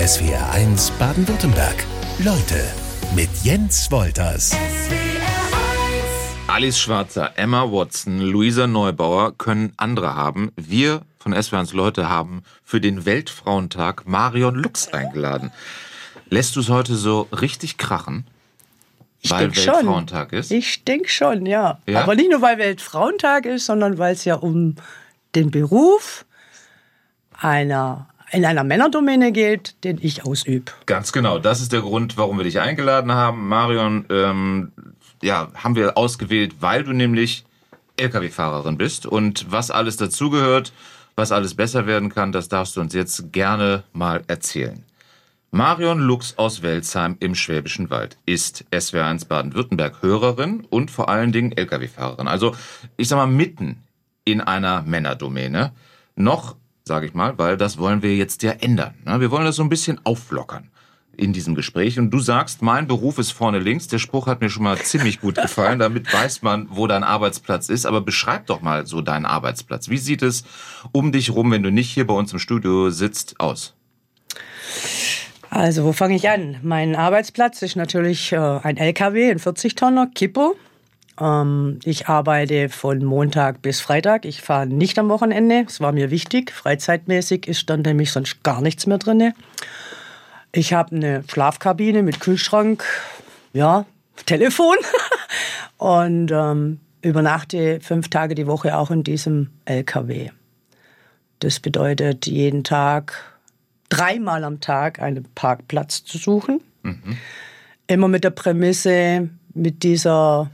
SWR1 Baden-Württemberg. Leute mit Jens Wolters. Alice Schwarzer, Emma Watson, Luisa Neubauer können andere haben. Wir von SWR1 Leute haben für den Weltfrauentag Marion Lux eingeladen. Lässt du es heute so richtig krachen? Ich weil denk schon. Weltfrauentag ist? Ich denke schon, ja. Ja? Aber nicht nur, weil Weltfrauentag ist, sondern weil es ja um den Beruf einer, in einer Männerdomäne geht, den ich ausübe. Ganz genau. Das ist der Grund, warum wir dich eingeladen haben. Marion, ähm, ja, haben wir ausgewählt, weil du nämlich Lkw-Fahrerin bist. Und was alles dazugehört, was alles besser werden kann, das darfst du uns jetzt gerne mal erzählen. Marion Lux aus Welzheim im Schwäbischen Wald ist SWR1 Baden-Württemberg Hörerin und vor allen Dingen Lkw-Fahrerin. Also, ich sag mal, mitten in einer Männerdomäne. Noch, sage ich mal, weil das wollen wir jetzt ja ändern. ne? Wir wollen das so ein bisschen auflockern in diesem Gespräch. Und du sagst, mein Beruf ist vorne links. Der Spruch hat mir schon mal ziemlich gut gefallen. Damit weiß man, wo dein Arbeitsplatz ist. Aber beschreib doch mal so deinen Arbeitsplatz. Wie sieht es um dich rum, wenn du nicht hier bei uns im Studio sitzt, aus? Also, wo fange ich an? Mein Arbeitsplatz ist natürlich äh, ein LKW, ein 40-Tonner, Kippo. Ähm, ich arbeite von Montag bis Freitag. Ich fahre nicht am Wochenende. Das war mir wichtig. Freizeitmäßig ist dann nämlich sonst gar nichts mehr drin. Ich habe eine Schlafkabine mit Kühlschrank, ja, Telefon und ähm, übernachte fünf Tage die Woche auch in diesem LKW. Das bedeutet jeden Tag dreimal am Tag einen Parkplatz zu suchen. Immer mit der Prämisse, mit dieser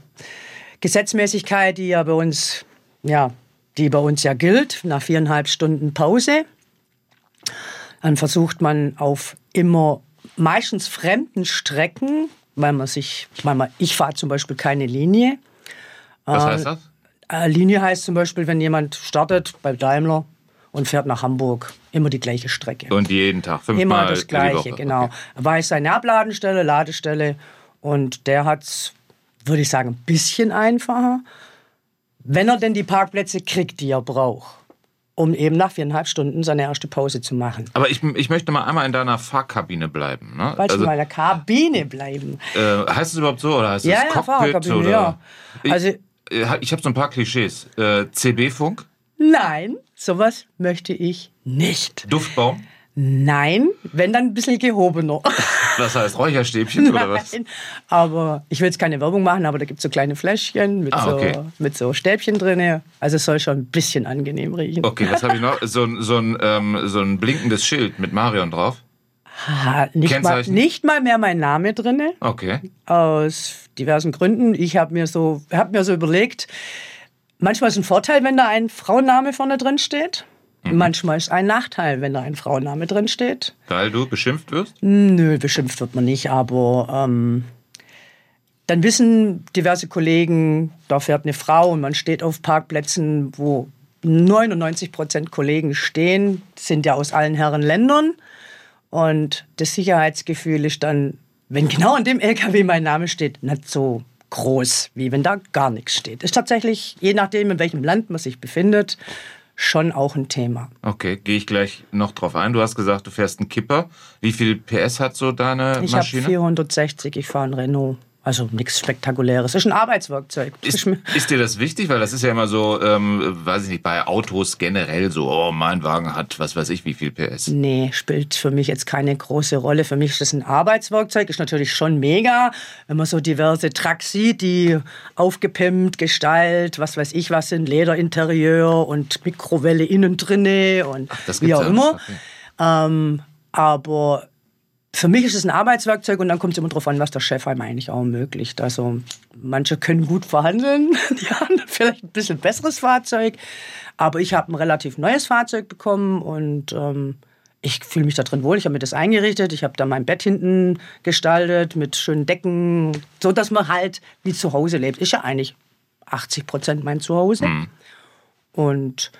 Gesetzmäßigkeit, die ja bei uns, ja, die bei uns ja gilt, nach viereinhalb Stunden Pause. Dann versucht man auf immer meistens fremden Strecken, weil man sich, weil man, ich fahre zum Beispiel keine Linie. Was heißt das? Äh, Linie heißt zum Beispiel, wenn jemand startet bei Daimler und fährt nach Hamburg, immer die gleiche Strecke. Und jeden Tag, fünfmal Immer das Gleiche, genau. Okay. Weiß seine Abladestelle, Ladestelle und der hat's, würde ich sagen, ein bisschen einfacher, wenn er denn die Parkplätze kriegt, die er braucht, um eben nach viereinhalb Stunden seine erste Pause zu machen. Aber ich, ich möchte mal einmal in deiner Fahrkabine bleiben. Ne? Wollte also, mal in der Kabine bleiben. äh, heißt es überhaupt so oder heißt Ja, es ja, Cockpit? Oder? ja. Ich, Also- äh, ich habe so ein paar Klischees. Äh, CB-Funk, Nein, sowas möchte ich nicht. Duftbaum, Nein, wenn dann ein bisschen gehobener. was heißt Räucherstäbchen oder was? Nein, aber ich will jetzt keine Werbung machen, aber da gibt es so kleine Fläschchen mit, Ah, okay. so, mit so Stäbchen drin. Also es soll schon ein bisschen angenehm riechen. Okay, was habe ich noch? So, ein- so, ein, ähm, so ein blinkendes Schild mit Marion drauf. Ha, nicht, mal, nicht mal mehr mein Name drin, Okay. aus diversen Gründen. Ich habe mir, so, hab mir so überlegt, manchmal ist es ein Vorteil, wenn da ein Frauenname vorne drin steht. Mhm. Manchmal ist ein Nachteil, wenn da ein Frauenname drin steht. Weil du beschimpft wirst? Nö, beschimpft wird man nicht, aber ähm, dann wissen diverse Kollegen, da fährt eine Frau und man steht auf Parkplätzen, wo 99 Prozent Kollegen stehen, sind ja aus allen Herren Ländern. Und das Sicherheitsgefühl ist dann, wenn genau an dem LKW mein Name steht, nicht so groß, wie wenn da gar nichts steht. Ist tatsächlich, je nachdem, in welchem Land man sich befindet, schon auch ein Thema. Okay, gehe ich gleich noch drauf ein. Du hast gesagt, du fährst einen Kipper. Wie viel PS hat so deine Ich habe Maschine? 460, ich fahre ein Renault. Also nichts Spektakuläres. Ist ein Arbeitswerkzeug. Ist, ist dir das wichtig? Weil das ist ja immer so, ähm, weiß ich nicht, bei Autos generell so, oh, mein Wagen hat was weiß ich wie viel PS. Nee, spielt für mich jetzt keine große Rolle. Für mich ist das ein Arbeitswerkzeug, ist natürlich schon mega, wenn man so diverse Trucks sieht, die aufgepimpt, Gestalt, was weiß ich was sind, Lederinterieur und Mikrowelle innen drinne und das wie auch immer. okay. Ähm, aber für mich ist es ein Arbeitswerkzeug und dann kommt es immer darauf an, was der Chef einem eigentlich auch ermöglicht. Also manche können gut verhandeln, die haben vielleicht ein bisschen besseres Fahrzeug, aber ich habe ein relativ neues Fahrzeug bekommen und ähm, ich fühle mich da drin wohl. Ich habe mir das eingerichtet, ich habe da mein Bett hinten gestaltet mit schönen Decken, so dass man halt wie zu Hause lebt. Ist ja eigentlich 80 Prozent mein Zuhause. Und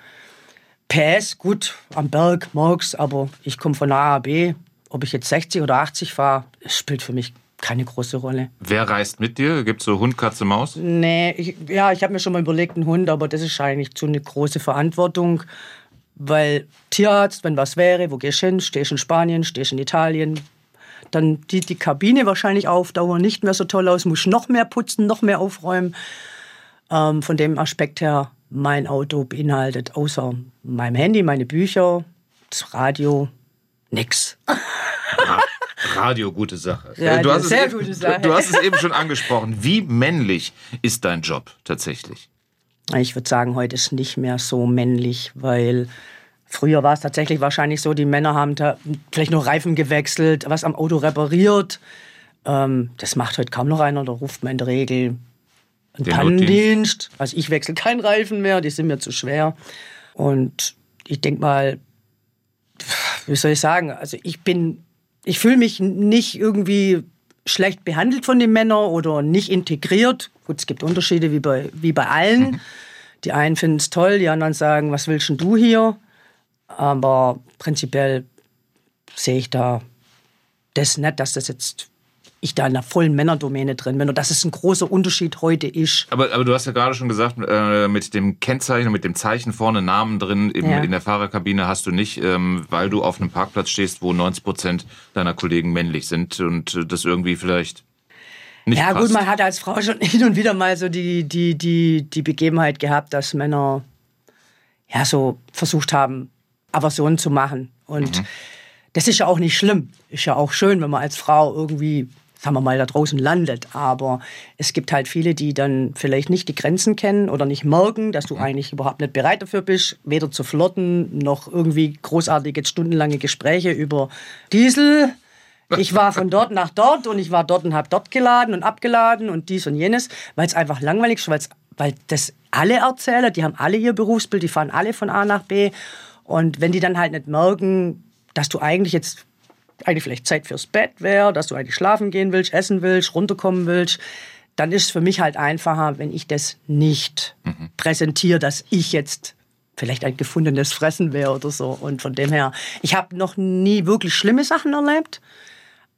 PS, gut, am Berg, morgens, aber ich komme von A, B. Ob ich jetzt 60 oder 80 fahre, spielt für mich keine große Rolle. Wer reist mit dir? Gibt's so Hund, Katze, Maus? Nee, ich, ja, ich habe mir schon mal überlegt, einen Hund, aber das ist eigentlich zu eine große Verantwortung. Weil Tierarzt, wenn was wäre, wo gehst du hin? Stehst in Spanien, stehst in Italien. Dann die, die Kabine wahrscheinlich auf Dauer nicht mehr so toll aus, musst noch mehr putzen, noch mehr aufräumen. Ähm, von dem Aspekt her, mein Auto beinhaltet außer meinem Handy, meine Bücher, das Radio, nix. Radio, gute Sache. Ja, du, hast sehr es eben, gute Sache. Du, hast es eben schon angesprochen. Wie männlich ist dein Job tatsächlich? Ich würde sagen, heute ist nicht mehr so männlich, weil früher war es tatsächlich wahrscheinlich so, die Männer haben da vielleicht nur Reifen gewechselt, was am Auto repariert. Ähm, das macht heute kaum noch einer, da ruft man in der Regel einen Den Pannendienst. Also ich wechsle keinen Reifen mehr, die sind mir zu schwer. Und ich denke mal, wie soll ich sagen, also ich bin, ich fühle mich nicht irgendwie schlecht behandelt von den Männern oder nicht integriert. Gut, es gibt Unterschiede wie bei, wie bei allen. Die einen finden es toll, die anderen sagen, was willst denn du hier? Aber prinzipiell sehe ich da das nicht, dass das jetzt ich da in einer vollen Männerdomäne drin bin und dass es ein großer Unterschied heute ist. Aber, aber du hast ja gerade schon gesagt, äh, mit dem Kennzeichen, mit dem Zeichen vorne Namen drin im, Ja. in der Fahrerkabine hast du nicht, ähm, weil du auf einem Parkplatz stehst, wo 90 Prozent deiner Kollegen männlich sind und das irgendwie vielleicht nicht Ja, passt. gut, man hat als Frau schon hin und wieder mal so die, die, die, die Begebenheit gehabt, dass Männer ja so versucht haben, Aversionen zu machen. Und das ist ja auch nicht schlimm. Ist ja auch schön, wenn man als Frau irgendwie, sagen wir mal, da draußen landet. Aber es gibt halt viele, die dann vielleicht nicht die Grenzen kennen oder nicht merken, dass du eigentlich überhaupt nicht bereit dafür bist, weder zu flirten noch irgendwie großartige stundenlange Gespräche über Diesel. Ich war von dort nach dort und ich war dort und habe dort geladen und abgeladen und dies und jenes, weil es einfach langweilig ist, weil's, weil das alle erzählen, die haben alle ihr Berufsbild, die fahren alle von A nach B. Und wenn die dann halt nicht merken, dass du eigentlich jetzt eigentlich vielleicht Zeit fürs Bett wäre, dass du eigentlich schlafen gehen willst, essen willst, runterkommen willst, dann ist es für mich halt einfacher, wenn ich das nicht präsentiere, dass ich jetzt vielleicht ein gefundenes Fressen wäre oder so. Und von dem her, ich habe noch nie wirklich schlimme Sachen erlebt,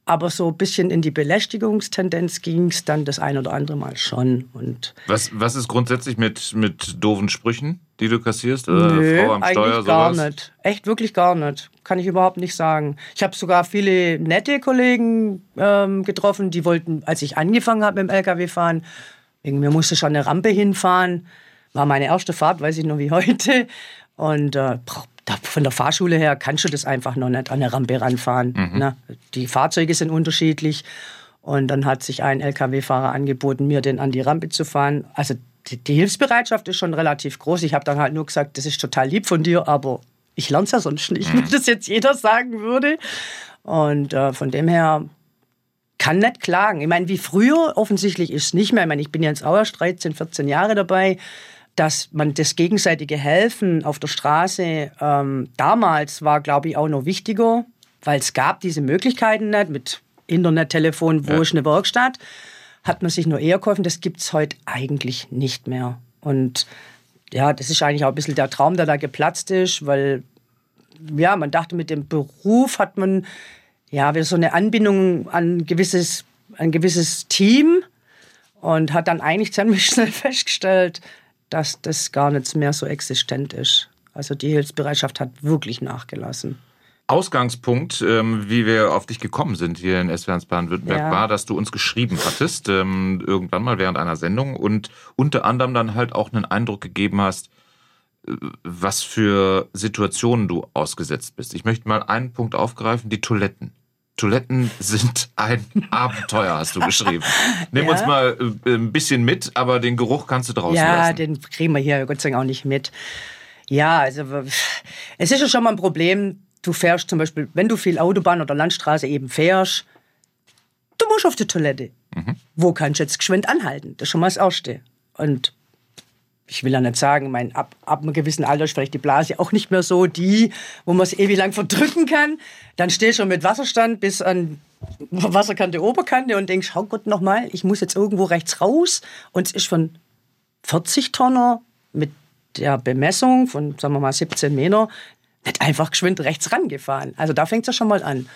aber so ein bisschen in die Belästigungstendenz ging es dann das ein oder andere Mal schon. Und Was, was ist grundsätzlich mit, mit doofen Sprüchen, die du kassierst? Oder Nö, Frau am eigentlich Steuer, gar sowas? nicht. Echt wirklich gar nicht. Kann ich überhaupt nicht sagen. Ich habe sogar viele nette Kollegen ähm, getroffen, die wollten, als ich angefangen habe mit dem LKW fahren, wegen mir musste schon eine Rampe hinfahren. War meine erste Fahrt, weiß ich noch wie heute. Und äh, von der Fahrschule her kannst du das einfach noch nicht an eine Rampe ranfahren. Ne? Die Fahrzeuge sind unterschiedlich. Und dann hat sich ein LKW-Fahrer angeboten, mir den an die Rampe zu fahren. Also die, die Hilfsbereitschaft ist schon relativ groß. Ich habe dann halt nur gesagt, das ist total lieb von dir, aber ich lerne es ja sonst nicht, wenn das jetzt jeder sagen würde. Und äh, von dem her kann nicht klagen. Ich meine, wie früher, offensichtlich ist es nicht mehr. Ich meine, ich bin jetzt auch erst 13, 14 Jahre dabei, dass man das gegenseitige Helfen auf der Straße ähm, damals war, glaube ich, auch noch wichtiger, weil es gab diese Möglichkeiten nicht mit Internet, Telefon, wo Ja. ist eine Werkstatt, hat man sich nur eher geholfen. Das gibt es heute eigentlich nicht mehr. Und ja, das ist eigentlich auch ein bisschen der Traum, der da geplatzt ist, weil ja, man dachte, mit dem Beruf hat man ja wieder so eine Anbindung an ein gewisses, ein gewisses Team und hat dann eigentlich ziemlich schnell festgestellt, dass das gar nicht mehr so existent ist. Also die Hilfsbereitschaft hat wirklich nachgelassen. Ausgangspunkt, ähm, wie wir auf dich gekommen sind hier in SWR Baden-Württemberg, Ja. war, dass du uns geschrieben hattest, ähm, irgendwann mal während einer Sendung und unter anderem dann halt auch einen Eindruck gegeben hast, äh, was für Situationen du ausgesetzt bist. Ich möchte mal einen Punkt aufgreifen, die Toiletten. Toiletten sind ein Abenteuer, hast du geschrieben. Nimm Ja. uns mal äh, ein bisschen mit, aber den Geruch kannst du draußen Ja, lassen. den kriegen wir hier Gott sei Dank auch nicht mit. Ja, also es ist ja schon mal ein Problem. Du fährst zum Beispiel, wenn du viel Autobahn oder Landstraße eben fährst, du musst auf die Toilette. Wo kannst du jetzt geschwind anhalten? Das ist schon mal das Erste. Und ich will ja nicht sagen, mein, ab, ab einem gewissen Alter ist vielleicht die Blase auch nicht mehr so die, wo man es ewig lang verdrücken kann. Dann stehst du mit Wasserstand bis an Wasserkante, Oberkante und denkst, oh Gott, nochmal, ich muss jetzt irgendwo rechts raus. Und es ist von 40 Tonner mit der Bemessung von, sagen wir mal, 17 Meter nicht einfach geschwind rechts rangefahren. Also da fängt es ja schon mal an.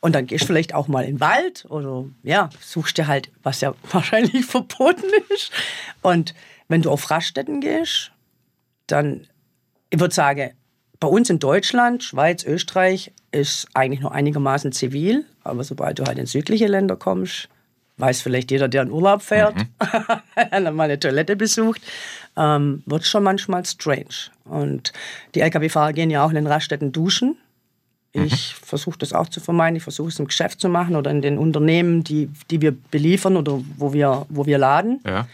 Und dann gehst du vielleicht auch mal in den Wald oder ja, suchst dir halt, was ja wahrscheinlich verboten ist. Und wenn du auf Raststätten gehst, dann, ich würde sagen, bei uns in Deutschland, Schweiz, Österreich ist eigentlich nur einigermaßen zivil, aber sobald du halt in südliche Länder kommst, weiß vielleicht jeder, der in Urlaub fährt, mhm. mal eine Toilette besucht, ähm, wird schon manchmal strange. Und die Lkw-Fahrer gehen ja auch in den Raststätten duschen. Mhm. Ich mhm. versuche das auch zu vermeiden. Ich versuche es im Geschäft zu machen oder in den Unternehmen, die, die wir beliefern oder wo wir, wo wir laden. Ja.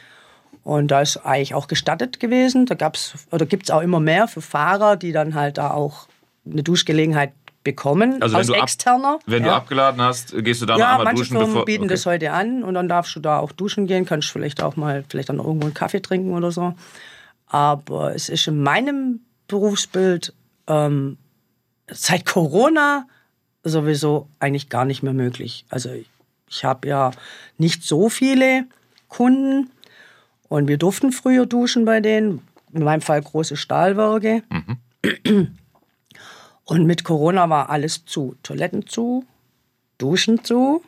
Und da ist eigentlich auch gestattet gewesen. Da gab's oder gibt es auch immer mehr für Fahrer, die dann halt da auch eine Duschgelegenheit bekommen also aus wenn du externer. Ab, wenn ja. du abgeladen hast, gehst du da ja, noch einmal manche duschen. Firmen bevor, bieten okay. das heute an und dann darfst du da auch duschen gehen, kannst vielleicht auch mal vielleicht dann irgendwo einen Kaffee trinken oder so. Aber es ist in meinem Berufsbild ähm, seit Corona sowieso eigentlich gar nicht mehr möglich. Also ich habe ja nicht so viele Kunden und wir durften früher duschen bei denen. In meinem Fall große Stahlwerke. Mhm. Und mit Corona war alles zu. Toiletten zu, Duschen zu.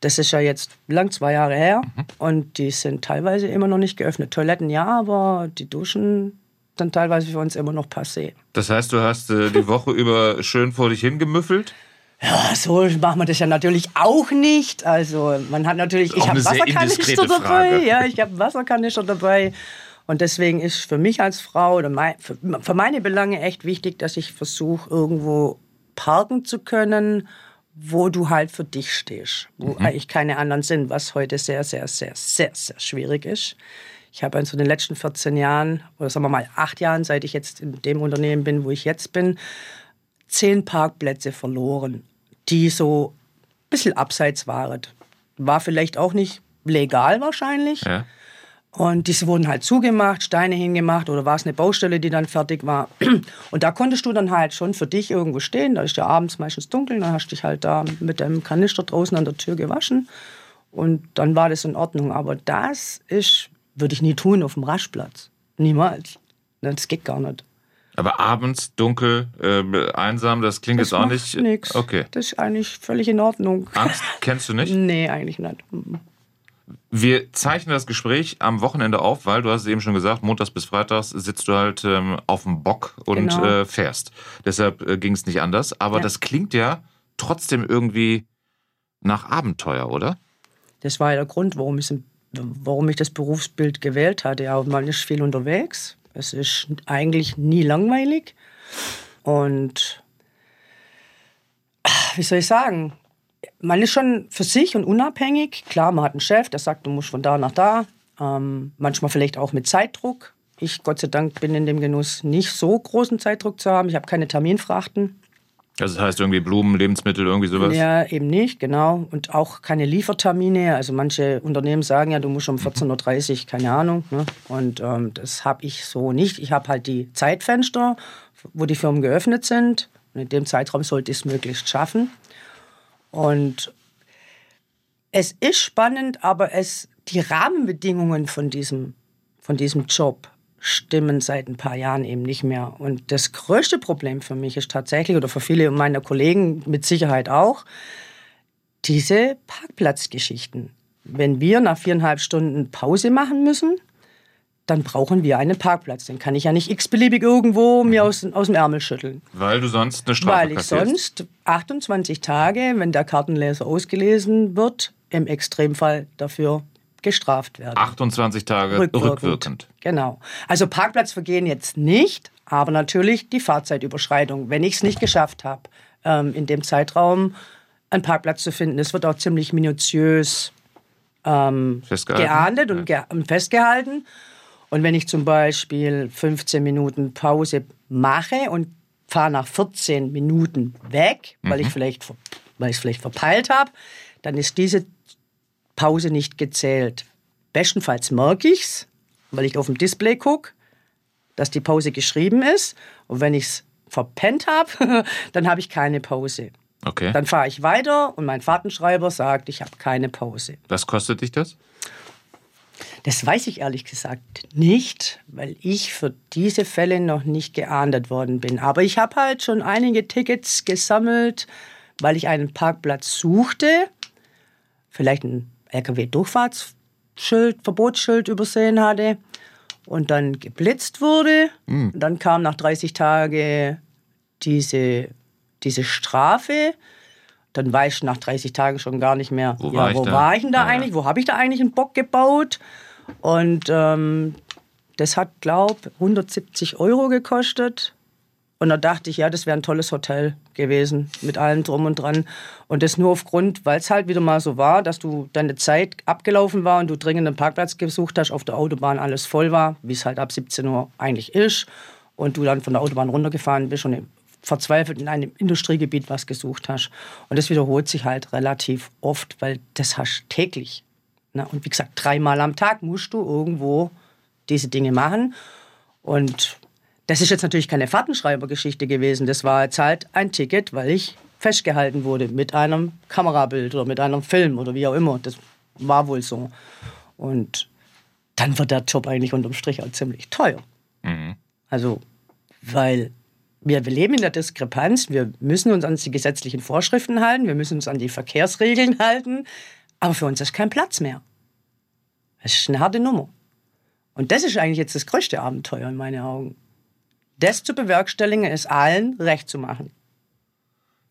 Das ist ja jetzt lang zwei Jahre her mhm. und die sind teilweise immer noch nicht geöffnet. Toiletten ja, aber die Duschen dann teilweise für uns immer noch passé. Das heißt, du hast äh, die Woche über schön vor dich hingemüffelt? Ja, so machen wir das ja natürlich auch nicht. Also man hat natürlich, ich habe Wasserkanister dabei, ja, ich habe Wasserkanister dabei. Und deswegen ist für mich als Frau oder mein, für, für meine Belange echt wichtig, dass ich versuche, irgendwo parken zu können, wo du halt für dich stehst, wo mhm. eigentlich keine anderen sind, was heute sehr, sehr, sehr, sehr, sehr schwierig ist. Ich habe also in den letzten 14 Jahren, oder sagen wir mal acht Jahren, seit ich jetzt in dem Unternehmen bin, wo ich jetzt bin, zehn Parkplätze verloren, die so ein bisschen abseits waren. War vielleicht auch nicht legal wahrscheinlich. Ja. Und diese wurden halt zugemacht, Steine hingemacht oder war es eine Baustelle, die dann fertig war. Und da konntest du dann halt schon für dich irgendwo stehen. Da ist ja abends meistens dunkel, dann hast du dich halt da mit deinem Kanister draußen an der Tür gewaschen. Und dann war das in Ordnung. Aber das ist, würde ich nie tun auf dem Raschplatz. Niemals. Das geht gar nicht. Aber abends dunkel, äh, einsam, das klingt das jetzt auch nicht. Nix. Okay. Das ist eigentlich völlig in Ordnung. Angst kennst du nicht? Nee, eigentlich nicht. Wir zeichnen das Gespräch am Wochenende auf, weil du hast es eben schon gesagt, montags bis freitags sitzt du halt ähm, auf dem Bock und genau. äh, fährst. Deshalb äh, ging es nicht anders. Aber ja. das klingt ja trotzdem irgendwie nach Abenteuer, oder? Das war ja der Grund, warum ich, warum ich das Berufsbild gewählt hatte. Ja, man ist viel unterwegs. Es ist eigentlich nie langweilig. Und wie soll ich sagen? man ist schon für sich und unabhängig. Klar, man hat einen Chef, der sagt, du musst von da nach da. Ähm, manchmal vielleicht auch mit Zeitdruck. Ich, Gott sei Dank, bin in dem Genuss, nicht so großen Zeitdruck zu haben. Ich habe keine Terminfrachten. Also das heißt irgendwie Blumen, Lebensmittel, irgendwie sowas? Ja, eben nicht, genau. Und auch keine Liefertermine. Also manche Unternehmen sagen ja, du musst um 14.30 Uhr, keine Ahnung. Ne? Und ähm, das habe ich so nicht. Ich habe halt die Zeitfenster, wo die Firmen geöffnet sind. Und in dem Zeitraum sollte ich es möglichst schaffen. Und es ist spannend, aber es, die Rahmenbedingungen von diesem, von diesem Job stimmen seit ein paar Jahren eben nicht mehr. Und das größte Problem für mich ist tatsächlich, oder für viele meiner Kollegen mit Sicherheit auch, diese Parkplatzgeschichten. Wenn wir nach viereinhalb Stunden Pause machen müssen, dann brauchen wir einen Parkplatz. Den kann ich ja nicht x-beliebig irgendwo mir aus, aus dem Ärmel schütteln. Weil du sonst eine Strafe Weil ich sonst 28 Tage, wenn der Kartenleser ausgelesen wird, im Extremfall dafür gestraft werde. 28 Tage rückwirkend. rückwirkend. Genau. Also Parkplatzvergehen jetzt nicht, aber natürlich die Fahrzeitüberschreitung, wenn ich es nicht geschafft habe, ähm, in dem Zeitraum einen Parkplatz zu finden. Es wird auch ziemlich minutiös ähm, geahndet und, ge festgehalten. Und wenn ich zum Beispiel 15 Minuten Pause mache und fahre nach 14 Minuten weg, weil mhm. ich vielleicht weil ich es vielleicht verpeilt habe, dann ist diese Pause nicht gezählt. Bestenfalls merke ich es, weil ich auf dem Display gucke, dass die Pause geschrieben ist. Und wenn ich es verpennt habe, dann habe ich keine Pause. Okay. Dann fahre ich weiter und mein Fahrtenschreiber sagt, ich habe keine Pause. Was kostet dich das? Das weiß ich ehrlich gesagt nicht, weil ich für diese Fälle noch nicht geahndet worden bin. Aber ich habe halt schon einige Tickets gesammelt, weil ich einen Parkplatz suchte, vielleicht ein LKW-Durchfahrtsschild, Verbotsschild übersehen hatte und dann geblitzt wurde. Mhm. dann kam nach 30 Tagen diese, diese Strafe, dann weißt du nach 30 Tagen schon gar nicht mehr, Wo ja, war ich wo war ich denn da Ja, ja. eigentlich, wo habe ich da eigentlich einen Bock gebaut? Und ähm, das hat, glaube 170 Euro gekostet. Und da dachte ich, ja, das wäre ein tolles Hotel gewesen, mit allem drum und dran. Und das nur aufgrund, weil es halt wieder mal so war, dass du deine Zeit abgelaufen war und du dringend einen Parkplatz gesucht hast, auf der Autobahn alles voll war, wie es halt ab 17 Uhr eigentlich ist. Und du dann von der Autobahn runtergefahren bist und verzweifelt in einem Industriegebiet was gesucht hast. Und das wiederholt sich halt relativ oft, weil das hast du täglich. Und wie gesagt, dreimal am Tag musst du irgendwo diese Dinge machen. Und das ist jetzt natürlich keine Fahrtenschreibergeschichte gewesen. Das war jetzt halt ein Ticket, weil ich festgehalten wurde mit einem Kamerabild oder mit einem Film oder wie auch immer. Das war wohl so. Und dann wird der Job eigentlich unterm Strich auch ziemlich teuer. Also, weil wir, wir leben in der Diskrepanz, wir müssen uns an die gesetzlichen Vorschriften halten, wir müssen uns an die Verkehrsregeln halten, aber für uns ist kein Platz mehr. Das ist eine harte Nummer. Und das ist eigentlich jetzt das größte Abenteuer in meinen Augen. Das zu bewerkstelligen, es allen recht zu machen.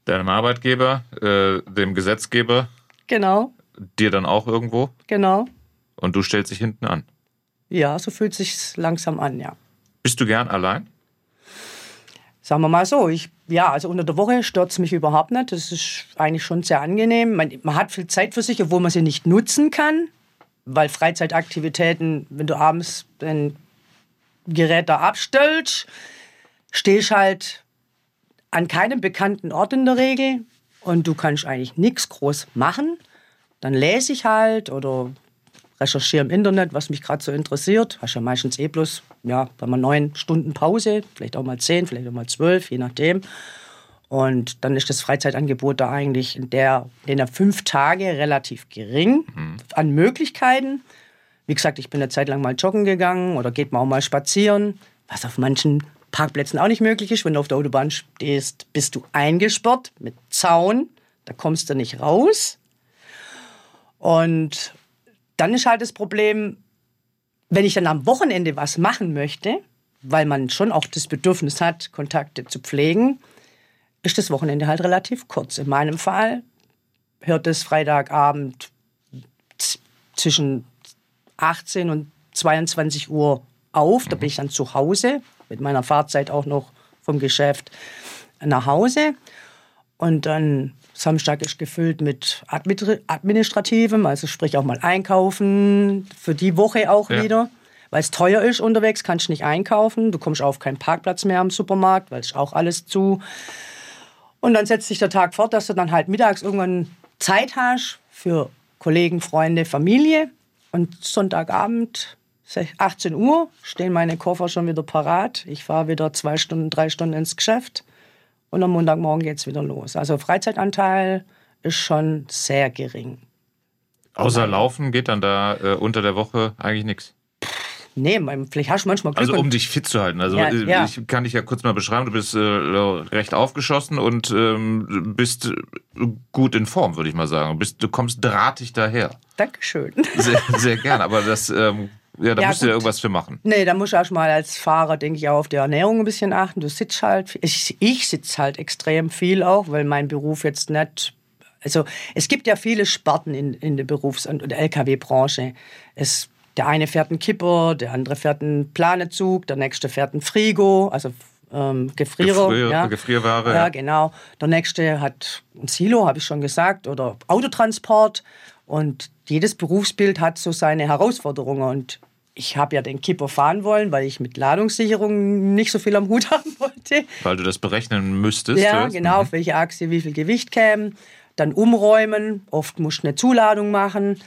Deinem Arbeitgeber, äh, dem Gesetzgeber, Genau, dir dann auch irgendwo genau. und du stellst dich hinten an. Ja, so fühlt sich's langsam an, ja. Bist du gern allein? Sagen wir mal so, ich, ja, also unter der Woche stört es mich überhaupt nicht. Das ist eigentlich schon sehr angenehm. Man, man hat viel Zeit für sich, obwohl man sie nicht nutzen kann, weil Freizeitaktivitäten, wenn du abends dein Gerät da abstellst, stehst halt an keinem bekannten Ort in der Regel und du kannst eigentlich nichts groß machen. Dann lese ich halt oder recherchiere im Internet, was mich gerade so interessiert. Hast ja meistens eh bloß, ja, bei mal neun Stunden Pause, vielleicht auch mal zehn, vielleicht auch mal zwölf, je nachdem. Und dann ist das Freizeitangebot da eigentlich in der, in der fünf Tage relativ gering an Möglichkeiten. Wie gesagt, ich bin eine Zeit lang mal joggen gegangen oder geht man auch mal spazieren, was auf manchen Parkplätzen auch nicht möglich ist. Wenn du auf der Autobahn stehst, bist du eingesperrt mit Zaun, da kommst du nicht raus. Und dann ist halt das Problem, wenn ich dann am Wochenende was machen möchte, weil man schon auch das Bedürfnis hat, Kontakte zu pflegen, ist das Wochenende halt relativ kurz. In meinem Fall hört es Freitagabend zwischen 18 und 22 Uhr auf. Da bin ich dann zu Hause, mit meiner Fahrzeit auch noch vom Geschäft nach Hause. Und dann Samstag ist gefüllt mit Admi- Administrativem, also sprich auch mal einkaufen, für die Woche auch Ja. wieder. Weil es teuer ist unterwegs, kannst du nicht einkaufen. Du kommst auf keinen Parkplatz mehr am Supermarkt, weil es auch alles zu. Und dann setzt sich der Tag fort, dass du dann halt mittags irgendwann Zeit hast für Kollegen, Freunde, Familie. Und Sonntagabend, 18 Uhr, stehen meine Koffer schon wieder parat. Ich fahre wieder zwei Stunden, drei Stunden ins Geschäft. Und am Montagmorgen geht es wieder los. Also Freizeitanteil ist schon sehr gering. Außer Laufen geht dann da äh, unter der Woche eigentlich nichts. Nee, vielleicht hast du manchmal Glück. Also um dich fit zu halten. Also Ja, ja. ich kann dich ja kurz mal beschreiben. Du bist äh, recht aufgeschossen und ähm, bist äh, gut in Form, würde ich mal sagen. Du, bist, du kommst drahtig daher. Dankeschön. Sehr, sehr gern. Aber das, ähm, ja, da Ja, musst du ja gut. irgendwas für machen. Nee, da musst du erst mal als Fahrer, denke ich, auch auf die Ernährung ein bisschen achten. Du sitzt halt, ich, ich sitze halt extrem viel auch, weil mein Beruf jetzt nicht, also es gibt ja viele Sparten in, in der Berufs- und LKW-Branche. Es, der eine fährt einen Kipper, der andere fährt einen Planezug, der nächste fährt einen Frigo, also ähm, Gefrierer. Gefrier- ja. Gefrierware, Ja, ja. genau. Der nächste hat ein Silo, habe ich schon gesagt, oder Autotransport. Und jedes Berufsbild hat so seine Herausforderungen. Und ich habe ja den Kipper fahren wollen, weil ich mit Ladungssicherung nicht so viel am Hut haben wollte. Weil du das berechnen müsstest. Ja, genau, auf welche Achse wie viel Gewicht käme. Dann umräumen. Oft musst du eine Zuladung machen.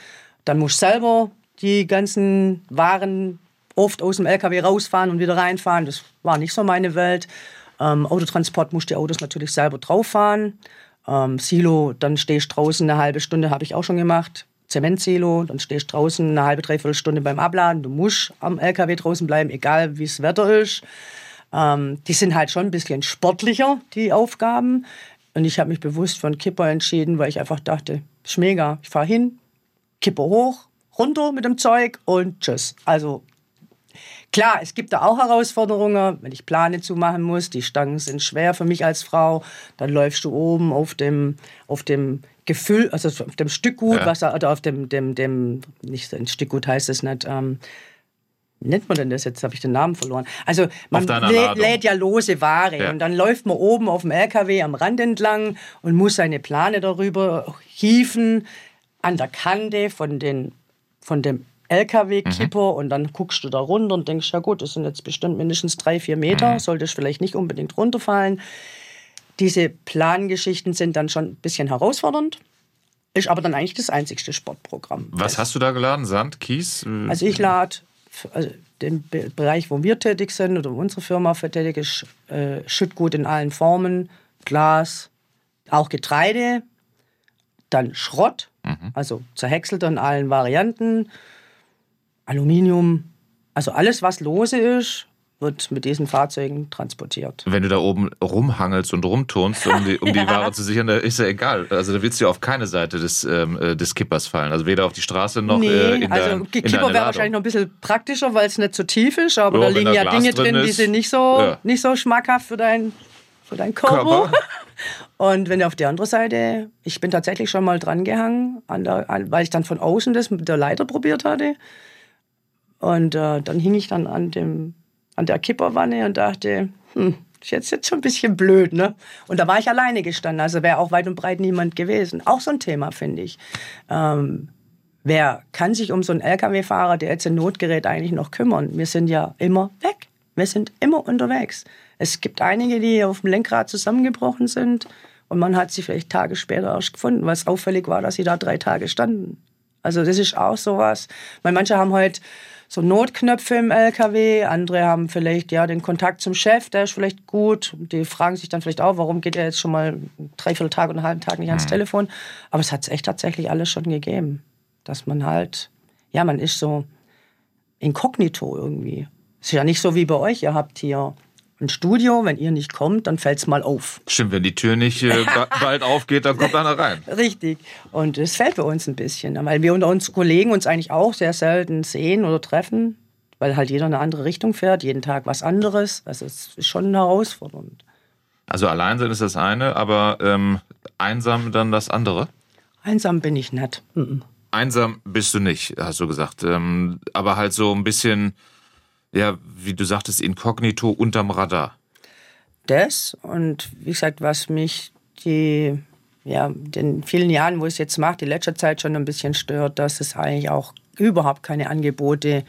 Dann musst du selber die ganzen Waren oft aus dem LKW rausfahren und wieder reinfahren. Das war nicht so meine Welt. Ähm, Autotransport musst die Autos natürlich selber drauf fahren. Ähm, Silo, dann stehst du draußen eine halbe Stunde, habe ich auch schon gemacht. Zementsilo, dann stehst du draußen eine halbe, dreiviertel Stunde beim Abladen. Du musst am LKW draußen bleiben, egal wie das Wetter ist. Ähm, die sind halt schon ein bisschen sportlicher, die Aufgaben. Und ich habe mich bewusst einen Kipper entschieden, weil ich einfach dachte, ist mega. Ich fahre hin, Kipper hoch, runter mit dem Zeug und tschüss. Also Klar, es gibt da auch Herausforderungen, wenn ich Plane zumachen muss. Die Stangen sind schwer für mich als Frau. Dann läufst du oben auf dem, auf dem Gefühl, also auf dem Stückgut, ja. was oder auf dem, dem, dem, nicht ein Stückgut heißt es nicht, ähm, wie nennt man denn das jetzt? Habe ich den Namen verloren. Also man lä lädt ja lose Ware ja. und dann läuft man oben auf dem LKW am Rand entlang und muss seine Plane darüber hieven an der Kante von, den, von dem LKW-Kipper mhm. und dann guckst du da runter und denkst, ja gut, das sind jetzt bestimmt mindestens drei, vier Meter, mhm. sollte ich vielleicht nicht unbedingt runterfallen. Diese Plangeschichten sind dann schon ein bisschen herausfordernd. Ist aber dann eigentlich das einzigste Sportprogramm. Was hast du da geladen? Sand, Kies? Also ich lade also den Bereich, wo wir tätig sind oder unsere Firma für tätig ist, äh, Schüttgut in allen Formen, Glas, auch Getreide, dann Schrott, mhm. also zerhäckselt in allen Varianten, Aluminium, also alles, was lose ist, wird mit diesen Fahrzeugen transportiert. Wenn du da oben rumhangelst und rumturnst, um die, um die Ware zu sichern, da ist ja egal. Also da willst du ja auf keine Seite des, ähm, äh, des Kippers fallen. Also weder auf die Straße noch nee, äh, in also dein, Kipper wäre wahrscheinlich noch ein bisschen praktischer, weil es nicht so tief ist, aber jo, da liegen ja Dinge drin, ist, die sind nicht so, ja. nicht so schmackhaft für dein, für deinen Körper. Körper. Und wenn du auf die andere Seite, ich bin tatsächlich schon mal dran gehangen, an der, an, weil ich dann von außen das mit der Leiter probiert hatte. Und äh, dann hing ich dann an dem an der Kipperwanne und dachte, hm, ist jetzt, jetzt schon ein bisschen blöd, ne? Und da war ich alleine gestanden, also wäre auch weit und breit niemand gewesen. Auch so ein Thema, finde ich. Ähm, wer kann sich um so einen Lkw-Fahrer, der jetzt ein Notgerät eigentlich noch kümmern? Wir sind ja immer weg. Wir sind immer unterwegs. Es gibt einige, die auf dem Lenkrad zusammengebrochen sind und man hat sie vielleicht Tage später erst gefunden, was auffällig war, dass sie da drei Tage standen. Also das ist auch sowas. Weil manche haben heute so Notknöpfe im LKW, andere haben vielleicht ja den Kontakt zum Chef, der ist vielleicht gut. Die fragen sich dann vielleicht auch, warum geht er jetzt schon mal drei, vier Tage und einen halben Tag nicht ans mhm. Telefon. Aber es hat es echt tatsächlich alles schon gegeben. Dass man halt, ja, man ist so inkognito irgendwie. Ist ja nicht so wie bei euch. Ihr habt hier ein Studio, wenn ihr nicht kommt, dann fällt es mal auf. Stimmt, wenn die Tür nicht äh, bald aufgeht, dann kommt einer rein. Richtig. Und es fällt bei uns ein bisschen, weil wir unter uns Kollegen uns eigentlich auch sehr selten sehen oder treffen, weil halt jeder eine andere Richtung fährt, jeden Tag was anderes. Also es ist schon herausfordernd. Also allein sein ist das eine, aber ähm, einsam dann das andere? Einsam bin ich nicht. Mhm. Einsam bist du nicht, hast du gesagt. Ähm, aber halt so ein bisschen ja, wie du sagtest, inkognito unterm Radar. Das und wie gesagt, was mich die, ja, den vielen Jahren, wo ich es jetzt mache, die letzte Zeit schon ein bisschen stört, dass es eigentlich auch überhaupt keine Angebote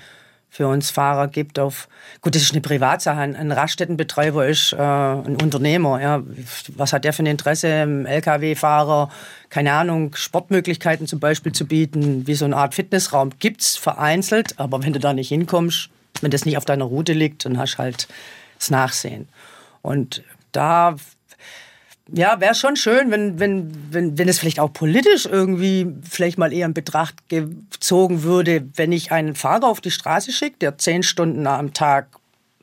für uns Fahrer gibt auf, gut, das ist eine Privatsache, ein Raststättenbetreiber ist äh, ein Unternehmer, ja. Was hat der für ein Interesse, einem Lkw-Fahrer, keine Ahnung, Sportmöglichkeiten zum Beispiel zu bieten, wie so eine Art Fitnessraum gibt's vereinzelt, aber wenn du da nicht hinkommst, wenn das nicht auf deiner Route liegt, dann hast du halt das Nachsehen. Und da ja, wäre schon schön, wenn, wenn, wenn, wenn es vielleicht auch politisch irgendwie vielleicht mal eher in Betracht gezogen würde, wenn ich einen Fahrer auf die Straße schicke, der zehn Stunden am Tag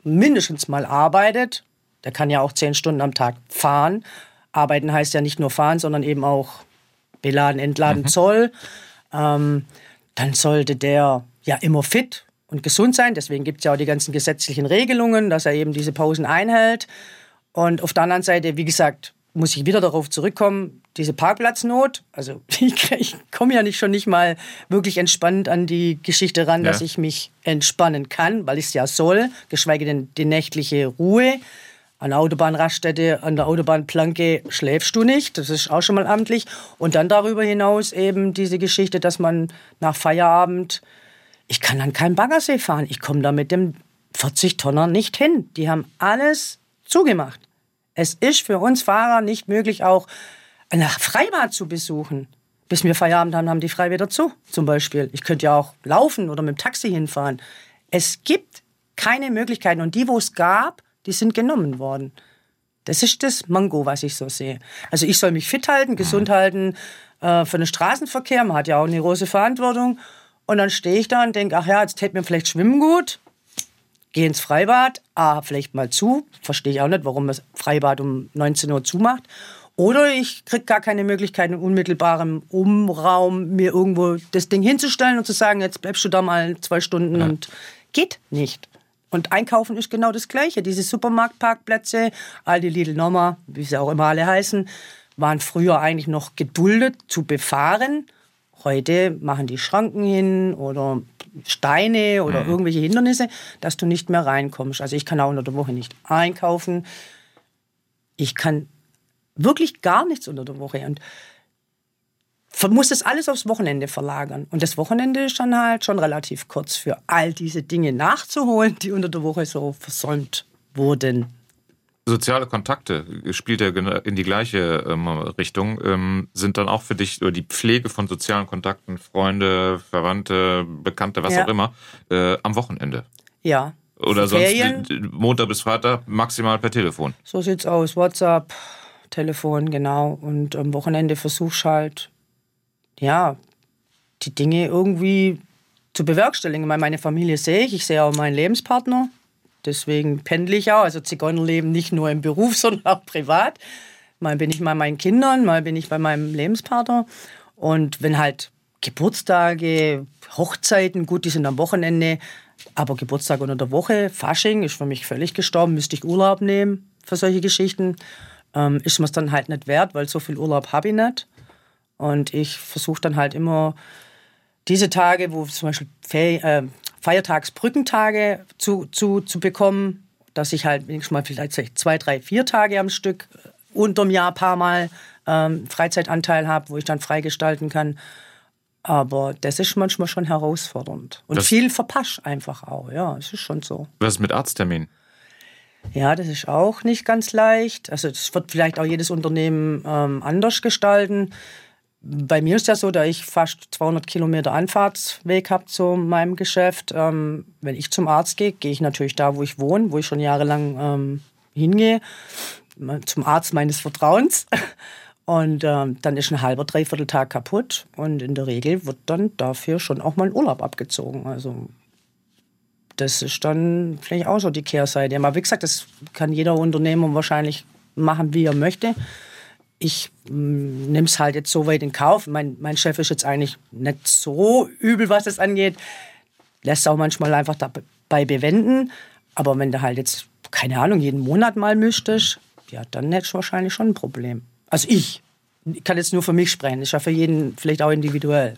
mindestens mal arbeitet. Der kann ja auch zehn Stunden am Tag fahren. Arbeiten heißt ja nicht nur fahren, sondern eben auch beladen, entladen, mhm. Zoll. Ähm, dann sollte der ja immer fit und gesund sein. Deswegen gibt es ja auch die ganzen gesetzlichen Regelungen, dass er eben diese Pausen einhält. Und auf der anderen Seite, wie gesagt, muss ich wieder darauf zurückkommen, diese Parkplatznot. Also ich, ich komme ja nicht schon nicht mal wirklich entspannt an die Geschichte ran, ja. dass ich mich entspannen kann, weil ich es ja soll, geschweige denn die nächtliche Ruhe. An der Autobahnraststätte, an der Autobahnplanke schläfst du nicht, das ist auch schon mal amtlich. Und dann darüber hinaus eben diese Geschichte, dass man nach Feierabend ich kann an keinen Baggersee fahren. Ich komme da mit dem 40-Tonner nicht hin. Die haben alles zugemacht. Es ist für uns Fahrer nicht möglich, auch eine Freibad zu besuchen. Bis wir Feierabend haben, haben die frei wieder zu, zum Beispiel. Ich könnte ja auch laufen oder mit dem Taxi hinfahren. Es gibt keine Möglichkeiten. Und die, wo es gab, die sind genommen worden. Das ist das Mango, was ich so sehe. Also ich soll mich fit halten, gesund halten äh, für den Straßenverkehr. Man hat ja auch eine große Verantwortung. Und dann stehe ich da und denke, ach ja, jetzt täte mir vielleicht Schwimmen gut. Gehe ins Freibad, ah, vielleicht mal zu. Verstehe ich auch nicht, warum das Freibad um 19 Uhr zumacht. Oder ich kriege gar keine Möglichkeit, in unmittelbarem Umraum mir irgendwo das Ding hinzustellen und zu sagen, jetzt bleibst du da mal zwei Stunden ja. und geht nicht. Und einkaufen ist genau das Gleiche. Diese Supermarktparkplätze, all die Lidl Norma, wie sie auch immer alle heißen, waren früher eigentlich noch geduldet zu befahren. Heute machen die Schranken hin oder Steine oder mhm. irgendwelche Hindernisse, dass du nicht mehr reinkommst. Also ich kann auch unter der Woche nicht einkaufen. Ich kann wirklich gar nichts unter der Woche. Und muss das alles aufs Wochenende verlagern. Und das Wochenende ist dann halt schon relativ kurz für all diese Dinge nachzuholen, die unter der Woche so versäumt wurden. Soziale Kontakte spielt ja in die gleiche ähm, Richtung. Ähm, sind dann auch für dich oder die Pflege von sozialen Kontakten, Freunde, Verwandte, Bekannte, was ja. auch immer, äh, am Wochenende? Ja. Oder Ferien? sonst Montag bis Freitag maximal per Telefon? So sieht's aus. WhatsApp, Telefon, genau. Und am Wochenende versuchst halt ja, die Dinge irgendwie zu bewerkstelligen. Meine Familie sehe ich, ich sehe auch meinen Lebenspartner. Deswegen pendle ich auch. Also Zigeunerleben nicht nur im Beruf, sondern auch privat. Mal bin ich bei meinen Kindern, mal bin ich bei meinem Lebenspartner. Und wenn halt Geburtstage, Hochzeiten, gut, die sind am Wochenende, aber Geburtstag unter der Woche, Fasching ist für mich völlig gestorben, müsste ich Urlaub nehmen für solche Geschichten. Ähm, ist mir es dann halt nicht wert, weil so viel Urlaub habe ich nicht. Und ich versuche dann halt immer diese Tage, wo zum Beispiel Fe äh, Feiertagsbrückentage zu, zu, zu bekommen, dass ich halt wenigstens mal vielleicht zwei, drei, vier Tage am Stück äh, unterm Jahr ein paar Mal ähm, Freizeitanteil habe, wo ich dann freigestalten kann. Aber das ist manchmal schon herausfordernd. Und das viel verpasst einfach auch, ja, es ist schon so. Was ist mit Arzttermin? Ja, das ist auch nicht ganz leicht. Also das wird vielleicht auch jedes Unternehmen ähm, anders gestalten. Bei mir ist ja so, da ich fast 200 Kilometer Anfahrtsweg habe zu meinem Geschäft. Ähm, wenn ich zum Arzt gehe, gehe ich natürlich da, wo ich wohne, wo ich schon jahrelang ähm, hingehe, zum Arzt meines Vertrauens. Und ähm, dann ist ein halber, dreiviertel Tag kaputt. Und in der Regel wird dann dafür schon auch mal ein Urlaub abgezogen. Also das ist dann vielleicht auch so die Kehrseite. Aber wie gesagt, das kann jeder Unternehmer wahrscheinlich machen, wie er möchte ich nehme es halt jetzt so weit in Kauf. Mein, mein Chef ist jetzt eigentlich nicht so übel, was das angeht. Lässt auch manchmal einfach dabei bewenden. Aber wenn du halt jetzt, keine Ahnung, jeden Monat mal müsstest, ja, dann hättest du wahrscheinlich schon ein Problem. Also ich. Ich kann jetzt nur für mich sprechen. ist ja für jeden vielleicht auch individuell.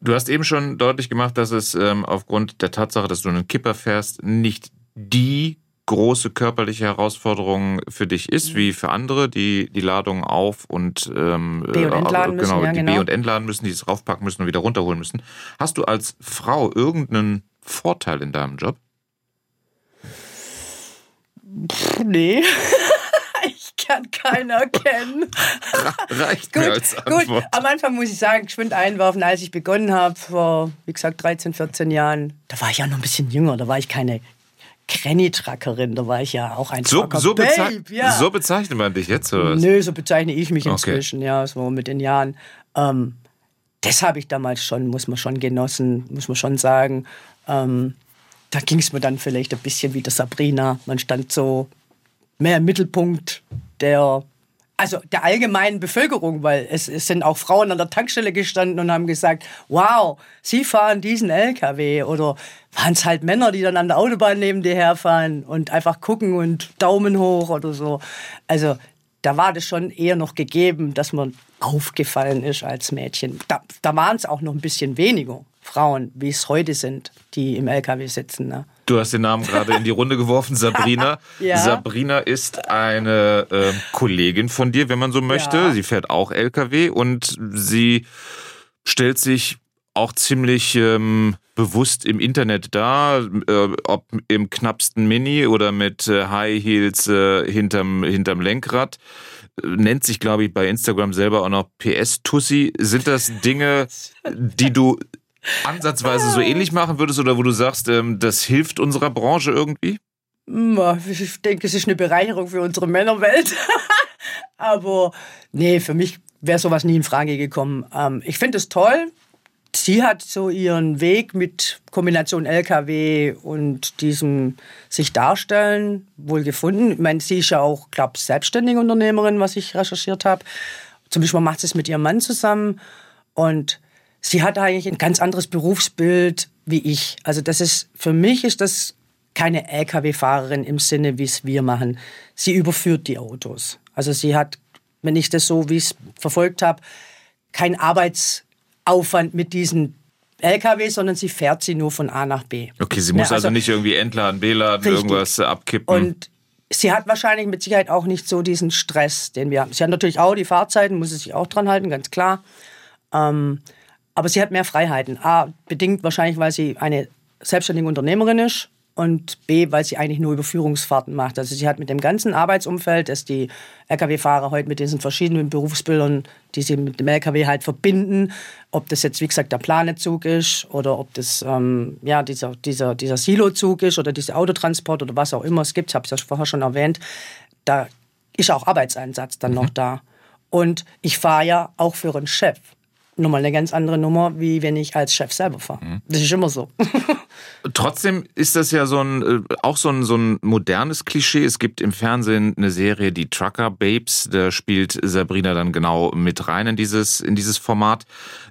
Du hast eben schon deutlich gemacht, dass es ähm, aufgrund der Tatsache, dass du einen Kipper fährst, nicht die große körperliche Herausforderung für dich ist, mhm. wie für andere, die die Ladung auf und ähm, B und entladen äh, genau, müssen, ja, die genau. B und entladen müssen, die es raufpacken müssen und wieder runterholen müssen. Hast du als Frau irgendeinen Vorteil in deinem Job? Pff, nee. ich kann keinen erkennen. Reicht gut, mir als Antwort. Gut, am Anfang muss ich sagen, geschwind einwerfen, als ich begonnen habe, vor, wie gesagt, 13, 14 Jahren, da war ich ja noch ein bisschen jünger, da war ich keine Granny-Trackerin, da war ich ja auch ein so, so, Babe, ja. so bezeichnet man dich jetzt? Oder was? Nö, so bezeichne ich mich inzwischen, okay. ja, so mit den Jahren. Ähm, das habe ich damals schon, muss man schon genossen, muss man schon sagen. Ähm, da ging es mir dann vielleicht ein bisschen wie der Sabrina. Man stand so mehr im Mittelpunkt der also der allgemeinen Bevölkerung, weil es, es, sind auch Frauen an der Tankstelle gestanden und haben gesagt, wow, Sie fahren diesen LKW oder waren es halt Männer, die dann an der Autobahn neben dir herfahren und einfach gucken und Daumen hoch oder so. Also da war das schon eher noch gegeben, dass man aufgefallen ist als Mädchen. Da, da waren es auch noch ein bisschen weniger Frauen, wie es heute sind, die im LKW sitzen. Ne? Du hast den Namen gerade in die Runde geworfen, Sabrina. ja. Sabrina ist eine äh, Kollegin von dir, wenn man so möchte. Ja. Sie fährt auch LKW und sie stellt sich auch ziemlich ähm, bewusst im Internet dar, äh, ob im knappsten Mini oder mit äh, High Heels äh, hinterm, hinterm Lenkrad. Nennt sich, glaube ich, bei Instagram selber auch noch PS-Tussi. Sind das Dinge, die du ansatzweise so ähnlich machen würdest oder wo du sagst, ähm, das hilft unserer Branche irgendwie? Ich denke, es ist eine Bereicherung für unsere Männerwelt. Aber nee, für mich wäre sowas nie in Frage gekommen. Ähm, ich finde es toll. Sie hat so ihren Weg mit Kombination LKW und diesem sich darstellen wohl gefunden. Ich meine, sie ist ja auch, glaube ich, selbstständige Unternehmerin, was ich recherchiert habe. Zum Beispiel macht sie es mit ihrem Mann zusammen und sie hat eigentlich ein ganz anderes Berufsbild wie ich. Also das ist, für mich ist das keine Lkw-Fahrerin im Sinne, wie es wir machen. Sie überführt die Autos. Also sie hat, wenn ich das so, wie ich es verfolgt habe, keinen Arbeitsaufwand mit diesen LKW, sondern sie fährt sie nur von A nach B. Okay, sie muss ja, also, also, nicht irgendwie entladen, beladen, irgendwas abkippen. Und sie hat wahrscheinlich mit Sicherheit auch nicht so diesen Stress, den wir haben. Sie hat natürlich auch die Fahrzeiten, muss sie sich auch dran halten, ganz klar. Ähm, aber sie hat mehr Freiheiten. A, bedingt wahrscheinlich, weil sie eine selbstständige Unternehmerin ist und B, weil sie eigentlich nur Überführungsfahrten macht. Also sie hat mit dem ganzen Arbeitsumfeld, das die Lkw-Fahrer heute mit diesen verschiedenen Berufsbildern, die sie mit dem Lkw halt verbinden, ob das jetzt wie gesagt der Planezug ist oder ob das ähm, ja dieser dieser dieser Silozug ist oder dieser Autotransport oder was auch immer es gibt, ich habe es ja vorher schon erwähnt, da ist auch Arbeitseinsatz dann mhm. noch da. Und ich fahre ja auch für einen Chef nochmal eine ganz andere Nummer, wie wenn ich als Chef selber fahre. Mhm. Das ist immer so. Trotzdem ist das ja so ein, äh, auch so ein, so ein modernes Klischee. Es gibt im Fernsehen eine Serie, die Trucker Babes. Da spielt Sabrina dann genau mit rein in dieses, in dieses Format.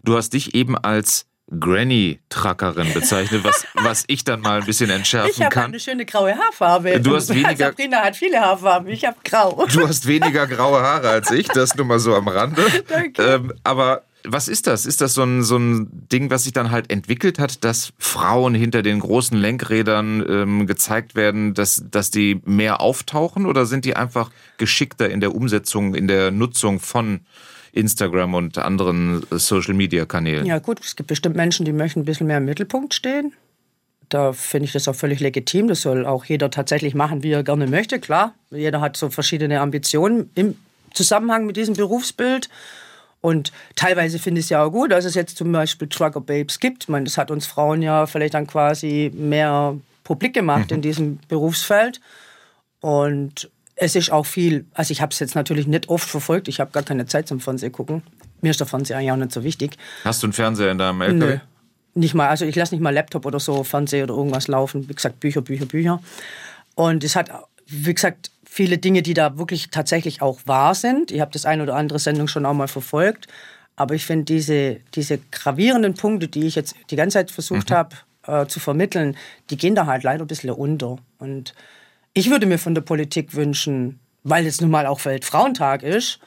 Du hast dich eben als Granny-Truckerin bezeichnet, was, was ich dann mal ein bisschen entschärfen ich kann. Ich habe eine schöne graue Haarfarbe. Du hast weniger. Sabrina hat viele Haarfarben, ich habe grau. Du hast weniger graue Haare als ich, das nur mal so am Rande. Danke. Ähm, aber was ist das? Ist das so ein, so ein Ding, was sich dann halt entwickelt hat, dass Frauen hinter den großen Lenkrädern ähm, gezeigt werden, dass, dass die mehr auftauchen oder sind die einfach geschickter in der Umsetzung, in der Nutzung von Instagram und anderen Social-Media-Kanälen? Ja gut, es gibt bestimmt Menschen, die möchten ein bisschen mehr im Mittelpunkt stehen. Da finde ich das auch völlig legitim. Das soll auch jeder tatsächlich machen, wie er gerne möchte. Klar, jeder hat so verschiedene Ambitionen im Zusammenhang mit diesem Berufsbild. Und teilweise finde ich es ja auch gut, dass es jetzt zum Beispiel Trucker Babes gibt. Ich meine, das hat uns Frauen ja vielleicht dann quasi mehr publik gemacht mhm. in diesem Berufsfeld. Und es ist auch viel, also ich habe es jetzt natürlich nicht oft verfolgt, ich habe gar keine Zeit zum Fernsehen gucken. Mir ist der Fernseher eigentlich auch nicht so wichtig. Hast du einen Fernseher in deinem LKW? Nö, nicht mal, also ich lasse nicht mal Laptop oder so, Fernseher oder irgendwas laufen. Wie gesagt, Bücher, Bücher, Bücher. Und es hat, wie gesagt, viele Dinge, die da wirklich tatsächlich auch wahr sind. Ich habe das eine oder andere Sendung schon auch mal verfolgt. Aber ich finde diese, diese gravierenden Punkte, die ich jetzt die ganze Zeit versucht mhm. habe äh, zu vermitteln, die gehen da halt leider ein bisschen unter. Und ich würde mir von der Politik wünschen, weil es nun mal auch Weltfrauentag ist,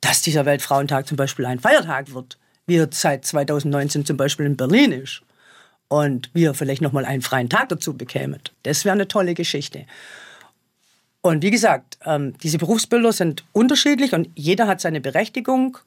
dass dieser Weltfrauentag zum Beispiel ein Feiertag wird, wie er seit 2019 zum Beispiel in Berlin ist. Und wir vielleicht nochmal einen freien Tag dazu bekämen. Das wäre eine tolle Geschichte. Und wie gesagt, ähm, diese Berufsbilder sind unterschiedlich und jeder hat seine Berechtigung.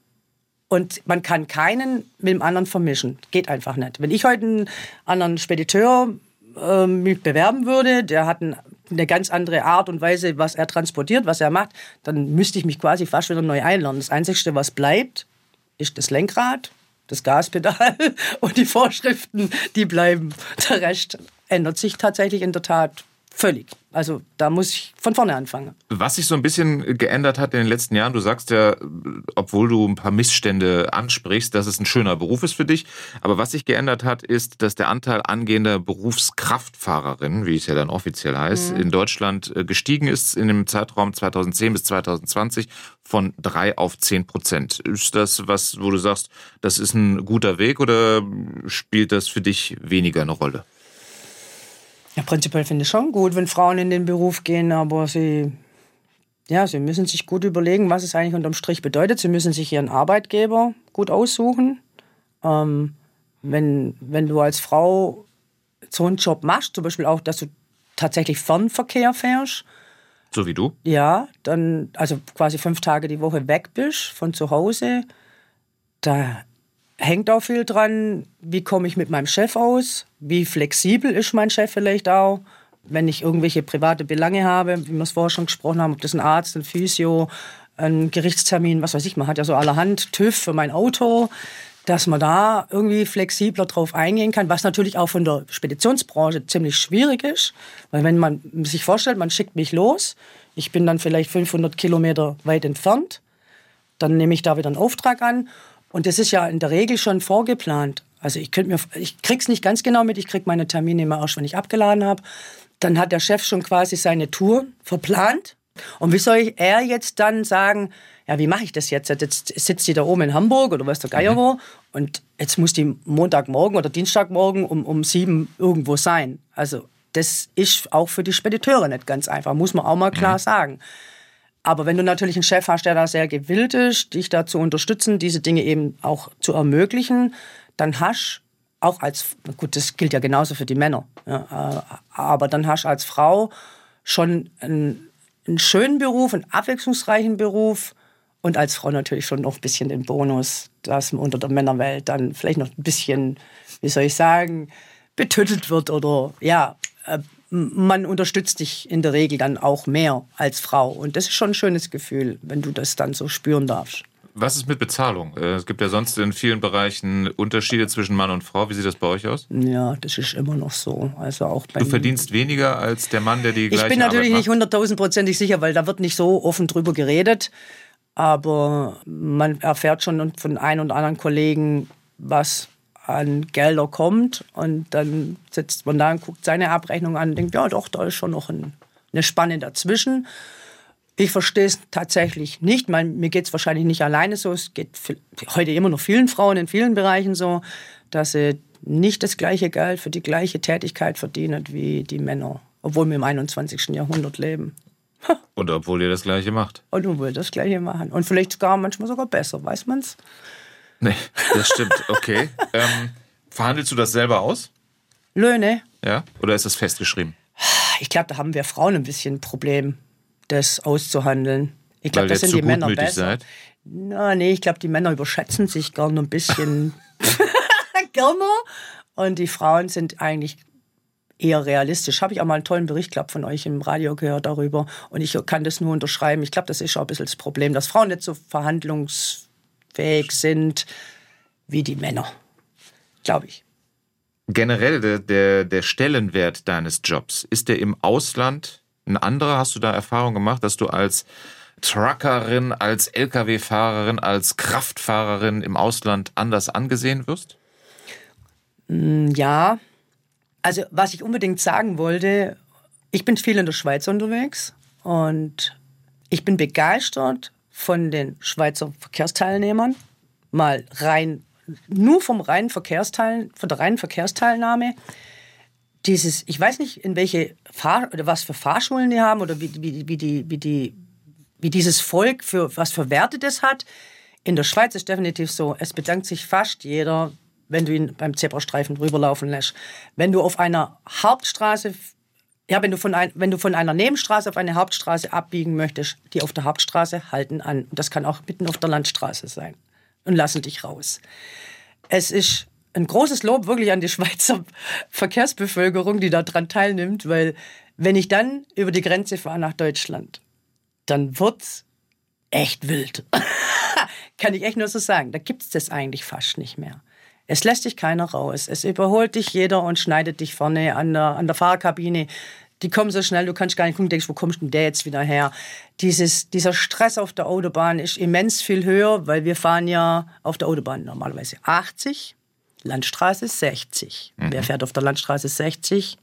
Und man kann keinen mit dem anderen vermischen. Geht einfach nicht. Wenn ich heute einen anderen Spediteur äh, mich bewerben würde, der hat ein, eine ganz andere Art und Weise, was er transportiert, was er macht, dann müsste ich mich quasi fast wieder neu einlernen. Das Einzige, was bleibt, ist das Lenkrad, das Gaspedal und die Vorschriften, die bleiben. Der Rest ändert sich tatsächlich in der Tat Völlig. Also da muss ich von vorne anfangen. Was sich so ein bisschen geändert hat in den letzten Jahren, du sagst ja, obwohl du ein paar Missstände ansprichst, dass es ein schöner Beruf ist für dich. Aber was sich geändert hat, ist, dass der Anteil angehender Berufskraftfahrerinnen, wie es ja dann offiziell heißt, mhm. in Deutschland äh, gestiegen ist in dem Zeitraum 2010 bis 2020 von drei auf zehn Prozent. Ist das was, wo du sagst, das ist ein guter Weg oder spielt das für dich weniger eine Rolle? Ja, prinzipiell finde ich schon gut, wenn Frauen in den Beruf gehen, aber sie, ja, sie müssen sich gut überlegen, was es eigentlich unterm Strich bedeutet. Sie müssen sich ihren Arbeitgeber gut aussuchen. Ähm, wenn, wenn du als Frau so einen Job machst, zum Beispiel auch, dass du tatsächlich Fernverkehr fährst. So wie du? Ja, dann, also quasi fünf Tage die Woche weg bist von zu Hause. Da hängt auch viel dran, wie komme ich mit meinem Chef aus, wie flexibel ist mein Chef vielleicht auch, wenn ich irgendwelche private Belange habe, wie wir es vorher schon gesprochen haben, ob das ein Arzt, ein Physio, ein Gerichtstermin, was weiß ich, man hat ja so allerhand TÜV für mein Auto, dass man da irgendwie flexibler drauf eingehen kann, was natürlich auch von der Speditionsbranche ziemlich schwierig ist, weil wenn man sich vorstellt, man schickt mich los, ich bin dann vielleicht 500 Kilometer weit entfernt, dann nehme ich da wieder einen Auftrag an und das ist ja in der Regel schon vorgeplant. Also ich könnte mir, ich krieg's nicht ganz genau mit, ich krieg meine Termine immer erst, wenn ich abgeladen habe. Dann hat der Chef schon quasi seine Tour verplant. Und wie soll ich, er jetzt dann sagen, ja, wie mache ich das jetzt? Jetzt sitzt sie da oben in Hamburg oder weiß der Geier mhm. wo und jetzt muss die Montagmorgen oder Dienstagmorgen um, um sieben irgendwo sein. Also das ist auch für die Spediteure nicht ganz einfach, muss man auch mal klar mhm. sagen. Aber wenn du natürlich einen Chef hast, der da sehr gewillt ist, dich da zu unterstützen, diese Dinge eben auch zu ermöglichen, dann hast auch als, gut, das gilt ja genauso für die Männer, ja, äh, aber dann hast als Frau schon einen, einen schönen Beruf, einen abwechslungsreichen Beruf und als Frau natürlich schon noch ein bisschen den Bonus, dass man unter der Männerwelt dann vielleicht noch ein bisschen, wie soll ich sagen, betüttelt wird oder ja, äh, man unterstützt dich in der Regel dann auch mehr als Frau. Und das ist schon ein schönes Gefühl, wenn du das dann so spüren darfst. Was ist mit Bezahlung? Äh, es gibt ja sonst in vielen Bereichen Unterschiede zwischen Mann und Frau. Wie sieht das bei euch aus? Ja, das ist immer noch so. Also auch du verdienst weniger als der Mann, der die gleiche Ich bin natürlich nicht hunderttausendprozentig sicher, weil da wird nicht so offen drüber geredet. Aber man erfährt schon von ein und anderen Kollegen, was an Gelder kommt. Und dann sitzt man da und guckt seine Abrechnung an und denkt, ja doch, da ist schon noch ein, eine Spanne dazwischen. Ich verstehe es tatsächlich nicht. Mein, mir geht es wahrscheinlich nicht alleine so. Es geht heute immer noch vielen Frauen in vielen Bereichen so, dass sie nicht das gleiche Geld für die gleiche Tätigkeit verdienen wie die Männer. Obwohl wir im 21. Jahrhundert leben. Und obwohl ihr das Gleiche macht. Und obwohl wir das Gleiche machen. Und vielleicht sogar manchmal sogar besser, weiß man's? Nee, das stimmt. Okay. ähm, verhandelst du das selber aus? Löhne? Ja. Oder ist das festgeschrieben? Ich glaube, da haben wir Frauen ein bisschen ein Problem, das auszuhandeln. Ich glaube, das sind die Männer besser. Seid? Na, nee, ich glaube, die Männer überschätzen sich gerne ein bisschen gerne. Und die Frauen sind eigentlich eher realistisch. Habe ich auch mal einen tollen Bericht glaub, von euch im Radio gehört darüber. Und ich kann das nur unterschreiben. Ich glaube, das ist auch ein bisschen das Problem, dass Frauen nicht so verhandlungs fähig sind wie die Männer, glaube ich. Generell der, der, der Stellenwert deines Jobs, ist der im Ausland ein anderer? Hast du da Erfahrung gemacht, dass du als Truckerin, als Lkw-Fahrerin, als Kraftfahrerin im Ausland anders angesehen wirst? Mm, ja, also was ich unbedingt sagen wollte, ich bin viel in der Schweiz unterwegs und ich bin begeistert von den Schweizer Verkehrsteilnehmern, mal rein, nur vom reinen Verkehrsteil, von der reinen Verkehrsteilnahme, dieses, ich weiß nicht, in welche Fahr oder was für Fahrschulen die haben oder wie, wie, wie, die, wie, die, wie dieses Volk für was für Werte das hat. In der Schweiz ist definitiv so, es bedankt sich fast jeder, wenn du ihn beim Zebrastreifen rüberlaufen lässt. Wenn du auf einer Hauptstraße ja, wenn du, von ein, wenn du von einer Nebenstraße auf eine Hauptstraße abbiegen möchtest, die auf der Hauptstraße halten an. Und das kann auch mitten auf der Landstraße sein. Und lassen dich raus. Es ist ein großes Lob wirklich an die Schweizer Verkehrsbevölkerung, die daran teilnimmt, weil wenn ich dann über die Grenze fahre nach Deutschland, dann wird's echt wild. kann ich echt nur so sagen. Da gibt's das eigentlich fast nicht mehr. Es lässt dich keiner raus. Es überholt dich jeder und schneidet dich vorne an der, an der Fahrkabine. Die kommen so schnell, du kannst gar nicht gucken, denkst, wo kommst denn der jetzt wieder her? Dieses, dieser Stress auf der Autobahn ist immens viel höher, weil wir fahren ja auf der Autobahn normalerweise 80, Landstraße 60. Mhm. Wer fährt auf der Landstraße 60?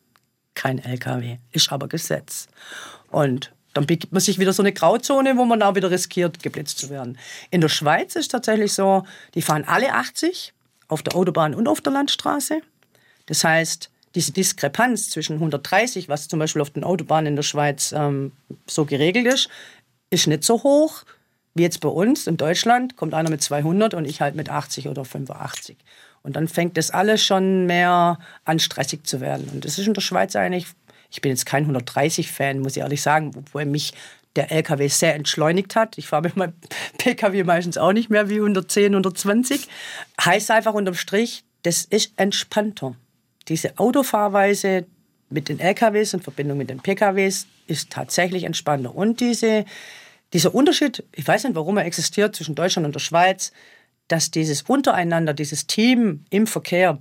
Kein LKW. Ist aber Gesetz. Und dann begibt man sich wieder so eine Grauzone, wo man auch wieder riskiert, geblitzt zu werden. In der Schweiz ist tatsächlich so, die fahren alle 80 auf der Autobahn und auf der Landstraße. Das heißt, diese Diskrepanz zwischen 130, was zum Beispiel auf den Autobahnen in der Schweiz ähm, so geregelt ist, ist nicht so hoch wie jetzt bei uns in Deutschland. Kommt einer mit 200 und ich halt mit 80 oder 85. Und dann fängt das alles schon mehr an stressig zu werden. Und das ist in der Schweiz eigentlich, ich bin jetzt kein 130-Fan, muss ich ehrlich sagen, obwohl mich der LKW sehr entschleunigt hat. Ich fahre mit meinem PKW meistens auch nicht mehr wie 110, 120. Heißt einfach unterm Strich, das ist entspannter. Diese Autofahrweise mit den LKWs in Verbindung mit den PKWs ist tatsächlich entspannter. Und diese, dieser Unterschied, ich weiß nicht, warum er existiert zwischen Deutschland und der Schweiz, dass dieses untereinander, dieses Team im Verkehr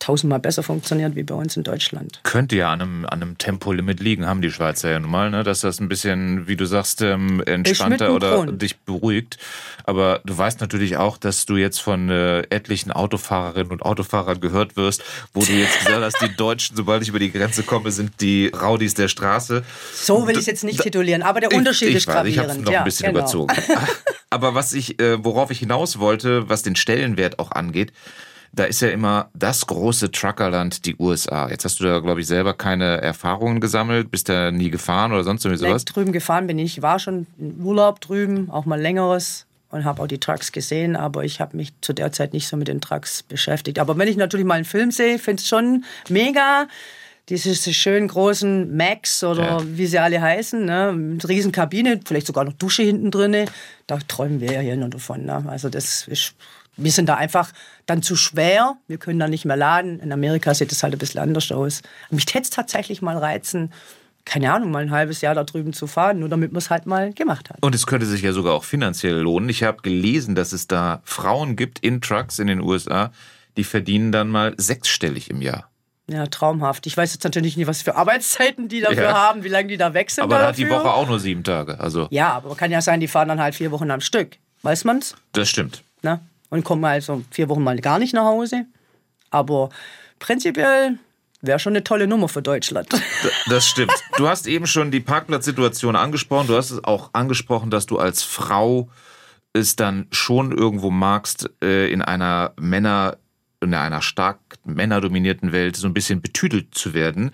tausendmal besser funktioniert wie bei uns in Deutschland. Könnte ja an einem, an einem Tempolimit liegen, haben die Schweizer ja nun mal, ne? dass das ein bisschen, wie du sagst, ähm, entspannter oder Grund. dich beruhigt. Aber du weißt natürlich auch, dass du jetzt von äh, etlichen Autofahrerinnen und Autofahrern gehört wirst, wo du jetzt gesagt hast, die Deutschen, sobald ich über die Grenze komme, sind die Raudis der Straße. So will ich es jetzt nicht titulieren, aber der Unterschied ich, ich ist gravierend. Ich habe noch ein bisschen ja, genau. überzogen. aber was ich, äh, worauf ich hinaus wollte, was den Stellenwert auch angeht, da ist ja immer das große Truckerland, die USA. Jetzt hast du da, glaube ich, selber keine Erfahrungen gesammelt, bist da nie gefahren oder sonst irgendwie sowas? Weg drüben gefahren bin ich, war schon im Urlaub drüben, auch mal längeres und habe auch die Trucks gesehen, aber ich habe mich zu der Zeit nicht so mit den Trucks beschäftigt. Aber wenn ich natürlich mal einen Film sehe, finde ich es schon mega. Diese schönen großen Macs oder ja. wie sie alle heißen, ne? mit riesen Kabine, vielleicht sogar noch Dusche hinten drin. Da träumen wir ja hier nur davon. Ne? Also das ist, wir sind da einfach dann zu schwer. Wir können da nicht mehr laden. In Amerika sieht es halt ein bisschen anders aus. Mich täte es tatsächlich mal reizen, keine Ahnung, mal ein halbes Jahr da drüben zu fahren, nur damit man es halt mal gemacht hat. Und es könnte sich ja sogar auch finanziell lohnen. Ich habe gelesen, dass es da Frauen gibt in Trucks in den USA, die verdienen dann mal sechsstellig im Jahr. Ja, traumhaft. Ich weiß jetzt natürlich nicht, was für Arbeitszeiten die dafür ja. haben, wie lange die da weg sind. Aber da hat die Woche auch nur sieben Tage. Also. Ja, aber kann ja sein, die fahren dann halt vier Wochen am Stück. Weiß man's? Das stimmt. Na? Und kommen also vier Wochen mal gar nicht nach Hause. Aber prinzipiell Wäre schon eine tolle Nummer für Deutschland. Das stimmt. Du hast eben schon die Parkplatzsituation angesprochen. Du hast es auch angesprochen, dass du als Frau es dann schon irgendwo magst, äh, in einer Männer, in einer stark männerdominierten Welt so ein bisschen betüdelt zu werden.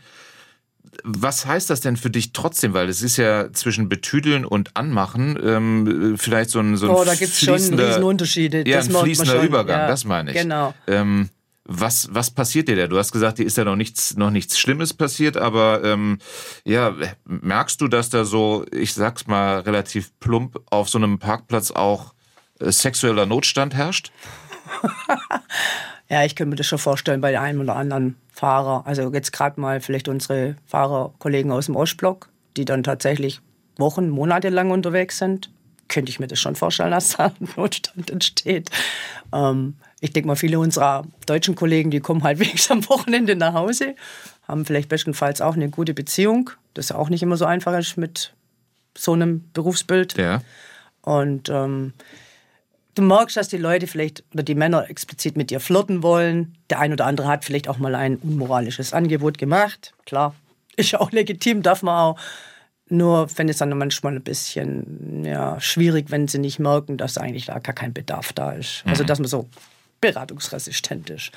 Was heißt das denn für dich trotzdem? Weil es ist ja zwischen betüdeln und anmachen ähm, vielleicht so ein, so ein oh, da gibt's schon Riesenunterschiede. Ja, ein fließender Übergang, ja, das meine ich. Genau. Ähm, was, was passiert dir da? Du hast gesagt, dir ist ja noch nichts, noch nichts Schlimmes passiert, aber ähm, ja, merkst du, dass da so, ich sag's mal relativ plump, auf so einem Parkplatz auch äh, sexueller Notstand herrscht? ja, ich könnte mir das schon vorstellen bei einem oder anderen Fahrer. Also jetzt gerade mal vielleicht unsere Fahrerkollegen aus dem Ostblock, die dann tatsächlich Wochen, Monate lang unterwegs sind. Könnte ich mir das schon vorstellen, dass da ein Notstand entsteht. Ähm, ich denke mal, viele unserer deutschen Kollegen, die kommen halt wenigstens am Wochenende nach Hause, haben vielleicht bestenfalls auch eine gute Beziehung, das auch nicht immer so einfach ist mit so einem Berufsbild. Ja. Und ähm, du merkst, dass die Leute vielleicht oder die Männer explizit mit dir flirten wollen. Der ein oder andere hat vielleicht auch mal ein unmoralisches Angebot gemacht. Klar, ist ja auch legitim, darf man auch. Nur finde ich es dann manchmal ein bisschen ja, schwierig, wenn sie nicht merken, dass eigentlich da gar kein Bedarf da ist. Also, mhm. dass man so beratungsresistent ist.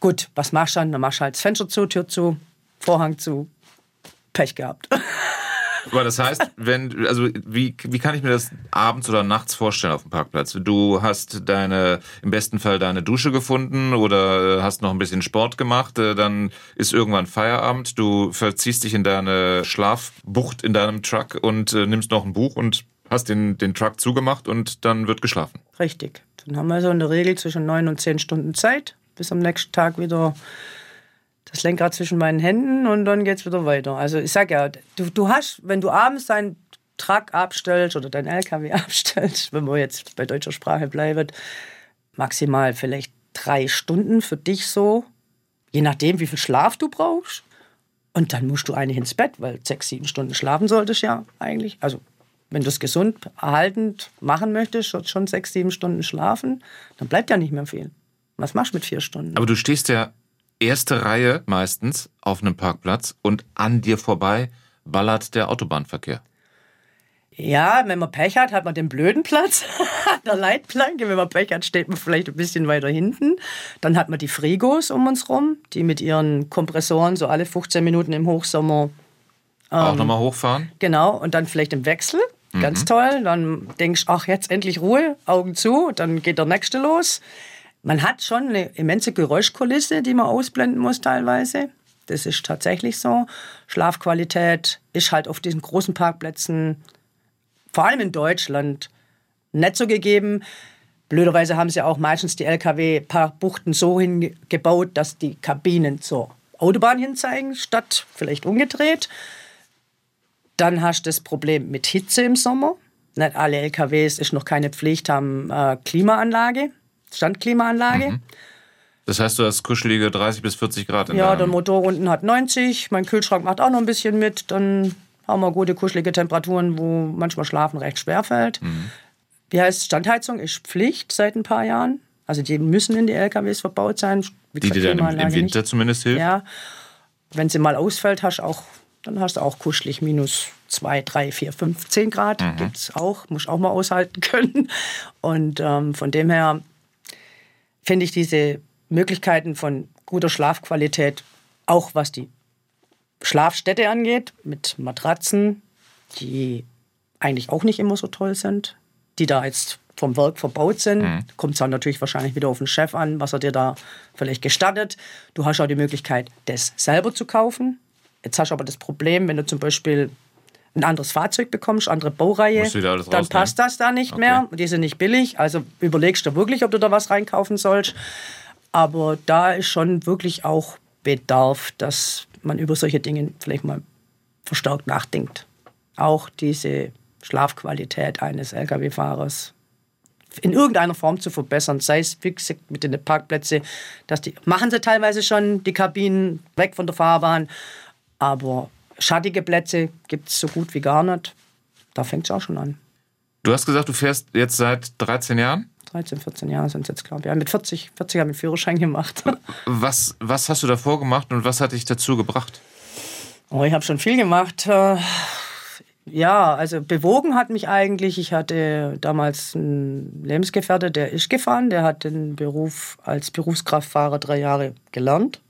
Gut, was machst du dann? Dann machst du halt das Fenster zu, Tür zu, Vorhang zu. Pech gehabt. Aber das heißt, wenn, also wie, wie kann ich mir das abends oder nachts vorstellen auf dem Parkplatz? Du hast deine, im besten Fall deine Dusche gefunden oder hast noch ein bisschen Sport gemacht, äh, dann ist irgendwann Feierabend, du verziehst dich in deine Schlafbucht in deinem Truck und äh, nimmst noch ein Buch und hast den, den Truck zugemacht und dann wird geschlafen. Richtig. Dann haben wir so in der Regel zwischen neun und zehn Stunden Zeit, bis am nächsten Tag wieder das Lenkrad zwischen meinen Händen und dann geht es wieder weiter. Also ich sag ja, du, du hast, wenn du abends deinen Truck abstellst oder dein LKW abstellst, wenn man jetzt bei deutscher Sprache bleibt, maximal vielleicht drei Stunden für dich so, je nachdem, wie viel Schlaf du brauchst. Und dann musst du eigentlich ins Bett, weil sechs, sieben Stunden schlafen solltest ja eigentlich. Also wenn du es gesund, erhaltend machen möchtest, schon sechs, sieben Stunden schlafen, dann bleibt ja nicht mehr viel. Was machst du mit vier Stunden? Aber du stehst ja erste Reihe meistens auf einem Parkplatz und an dir vorbei ballert der Autobahnverkehr. Ja, wenn man Pech hat, hat man den blöden Platz an der Leitplanke. Wenn man Pech hat, steht man vielleicht ein bisschen weiter hinten. Dann hat man die Frigos um uns rum, die mit ihren Kompressoren so alle 15 Minuten im Hochsommer ähm, auch nochmal hochfahren. Genau, und dann vielleicht im Wechsel. Ganz mhm. toll. Dann denkst du, ach, jetzt endlich Ruhe, Augen zu, dann geht der nächste los. Man hat schon eine immense Geräuschkulisse, die man ausblenden muss teilweise. Das ist tatsächlich so. Schlafqualität ist halt auf diesen großen Parkplätzen, vor allem in Deutschland, nicht so gegeben. Blöderweise haben sie auch meistens die LKW-Buchten so hingebaut, dass die Kabinen zur Autobahn hinzeigen, statt vielleicht umgedreht. Dann hast du das Problem mit Hitze im Sommer. Nicht alle LKWs, ist noch keine Pflicht, haben äh, Klimaanlage, Standklimaanlage. Mhm. Das heißt, du hast kuschelige 30 bis 40 Grad in Ja, der Motor unten hat 90, mein Kühlschrank macht auch noch ein bisschen mit. Dann haben wir gute kuschelige Temperaturen, wo manchmal Schlafen recht schwer fällt. Mhm. Wie heißt Standheizung? Ist Pflicht seit ein paar Jahren. Also die müssen in die LKWs verbaut sein. Wie die dir dann im, Winter nicht. zumindest hilft? Ja. Wenn sie mal ausfällt, hast auch dann hast du auch kuschelig minus 2, 3, 4, 5, 10 Grad. Mhm. Gibt es auch, muss auch mal aushalten können. Und ähm, von dem her finde ich diese Möglichkeiten von guter Schlafqualität, auch was die Schlafstätte angeht, mit Matratzen, die eigentlich auch nicht immer so toll sind, die da jetzt vom Werk verbaut sind. Mhm. Kommt es dann natürlich wahrscheinlich wieder auf den Chef an, was er dir da vielleicht gestattet. Du hast auch die Möglichkeit, das selber zu kaufen. Jetzt hast du aber das Problem, wenn du zum Beispiel ein anderes Fahrzeug bekommst, andere Baureihe, dann passt das da nicht okay. mehr. Die sind nicht billig. Also überlegst du wirklich, ob du da was reinkaufen sollst. Aber da ist schon wirklich auch Bedarf, dass man über solche Dinge vielleicht mal verstärkt nachdenkt. Auch diese Schlafqualität eines Lkw-Fahrers in irgendeiner Form zu verbessern, sei es wie gesagt, mit den Parkplätzen, dass die machen sie teilweise schon die Kabinen weg von der Fahrbahn, aber schattige Plätze gibt es so gut wie gar nicht. Da fängt es auch schon an. Du hast gesagt, du fährst jetzt seit 13 Jahren? 13, 14 Jahre sind es jetzt, glaube ich. Ja, mit 40, 40 habe ich Führerschein gemacht. Was, was hast du davor gemacht und was hat dich dazu gebracht? Oh, ich habe schon viel gemacht. Äh, ja, also bewogen hat mich eigentlich. Ich hatte damals einen Lebensgefährte, der ist gefahren. Der hat den Beruf als Berufskraftfahrer drei Jahre gelernt.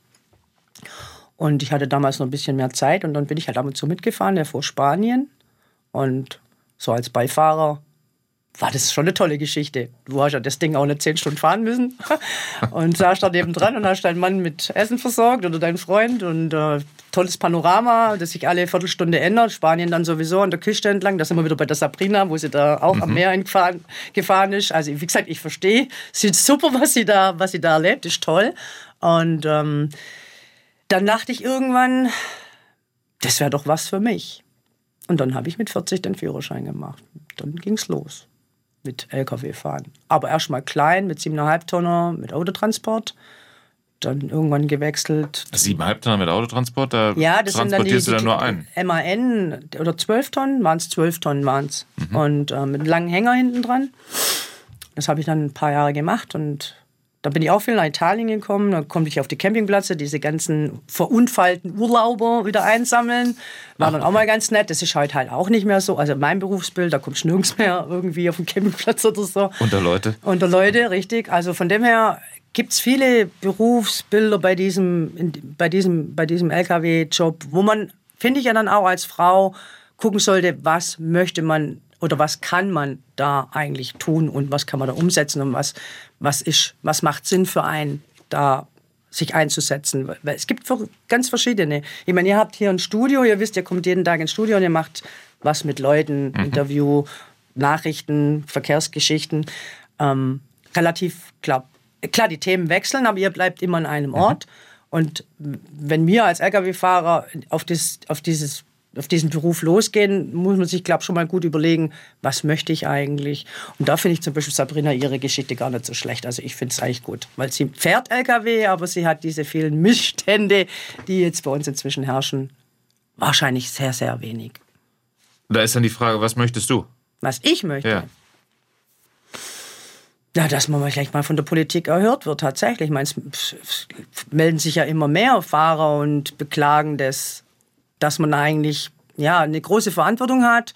Und ich hatte damals noch ein bisschen mehr Zeit und dann bin ich halt ab und zu mitgefahren. Der fuhr Spanien und so als Beifahrer war das schon eine tolle Geschichte. Du hast ja das Ding auch nicht zehn Stunden fahren müssen und saß da nebendran und hast deinen Mann mit Essen versorgt oder deinen Freund und äh, tolles Panorama, das sich alle Viertelstunde ändert. Spanien dann sowieso an der Küste entlang. Da sind wir wieder bei der Sabrina, wo sie da auch mhm. am Meer gefahren, gefahren ist. Also wie gesagt, ich verstehe, es ist super, was sie da, was sie da erlebt, ist toll. Und ähm, dann dachte ich irgendwann, das wäre doch was für mich. Und dann habe ich mit 40 den Führerschein gemacht. Dann ging es los mit LKW fahren. Aber erstmal klein mit 7,5 Tonner mit Autotransport. Dann irgendwann gewechselt. 7,5 Tonner mit Autotransport? Da ja, das transportierst sind dann die, du dann nur einen? MAN oder 12 Tonnen, waren es 12 Tonnen waren es. Mhm. Und äh, mit einem langen Hänger hinten dran. Das habe ich dann ein paar Jahre gemacht und da bin ich auch viel nach Italien gekommen. Da konnte ich auf die Campingplätze diese ganzen verunfallten Urlauber wieder einsammeln. War dann auch mal ganz nett. Das ist heute halt auch nicht mehr so. Also mein Berufsbild, da kommst du nirgends mehr irgendwie auf den Campingplatz oder so. Unter Leute? Unter Leute, richtig. Also von dem her gibt es viele Berufsbilder bei diesem, bei diesem, bei diesem LKW-Job, wo man, finde ich ja dann auch als Frau, gucken sollte, was möchte man oder was kann man da eigentlich tun und was kann man da umsetzen und was, was, ist, was macht Sinn für einen, da sich einzusetzen. Es gibt ganz verschiedene. Ich meine, ihr habt hier ein Studio, ihr wisst, ihr kommt jeden Tag ins Studio und ihr macht was mit Leuten, mhm. Interview, Nachrichten, Verkehrsgeschichten. Ähm, relativ klar, klar, die Themen wechseln, aber ihr bleibt immer an einem mhm. Ort. Und wenn wir als Lkw-Fahrer auf, das, auf dieses auf diesen Beruf losgehen, muss man sich, glaube ich, schon mal gut überlegen, was möchte ich eigentlich. Und da finde ich zum Beispiel Sabrina ihre Geschichte gar nicht so schlecht. Also ich finde es eigentlich gut, weil sie fährt LKW, aber sie hat diese vielen Missstände, die jetzt bei uns inzwischen herrschen, wahrscheinlich sehr, sehr wenig. Da ist dann die Frage, was möchtest du? Was ich möchte? Ja. Ja, dass man vielleicht mal von der Politik erhört wird, tatsächlich. Ich meine, es melden sich ja immer mehr Fahrer und beklagen das dass man eigentlich ja, eine große Verantwortung hat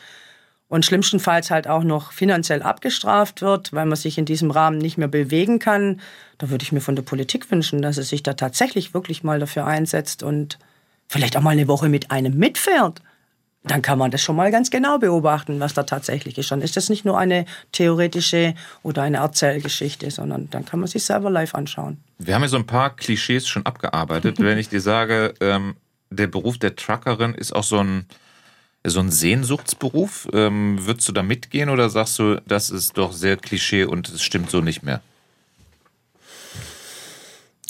und schlimmstenfalls halt auch noch finanziell abgestraft wird, weil man sich in diesem Rahmen nicht mehr bewegen kann. Da würde ich mir von der Politik wünschen, dass es sich da tatsächlich wirklich mal dafür einsetzt und vielleicht auch mal eine Woche mit einem mitfährt. Dann kann man das schon mal ganz genau beobachten, was da tatsächlich ist. Dann ist das nicht nur eine theoretische oder eine Erzählgeschichte, sondern dann kann man sich selber live anschauen. Wir haben ja so ein paar Klischees schon abgearbeitet. Wenn ich dir sage, ähm, der Beruf der Truckerin ist auch so ein, so ein Sehnsuchtsberuf. Ähm, würdest du da mitgehen oder sagst du, das ist doch sehr Klischee und es stimmt so nicht mehr?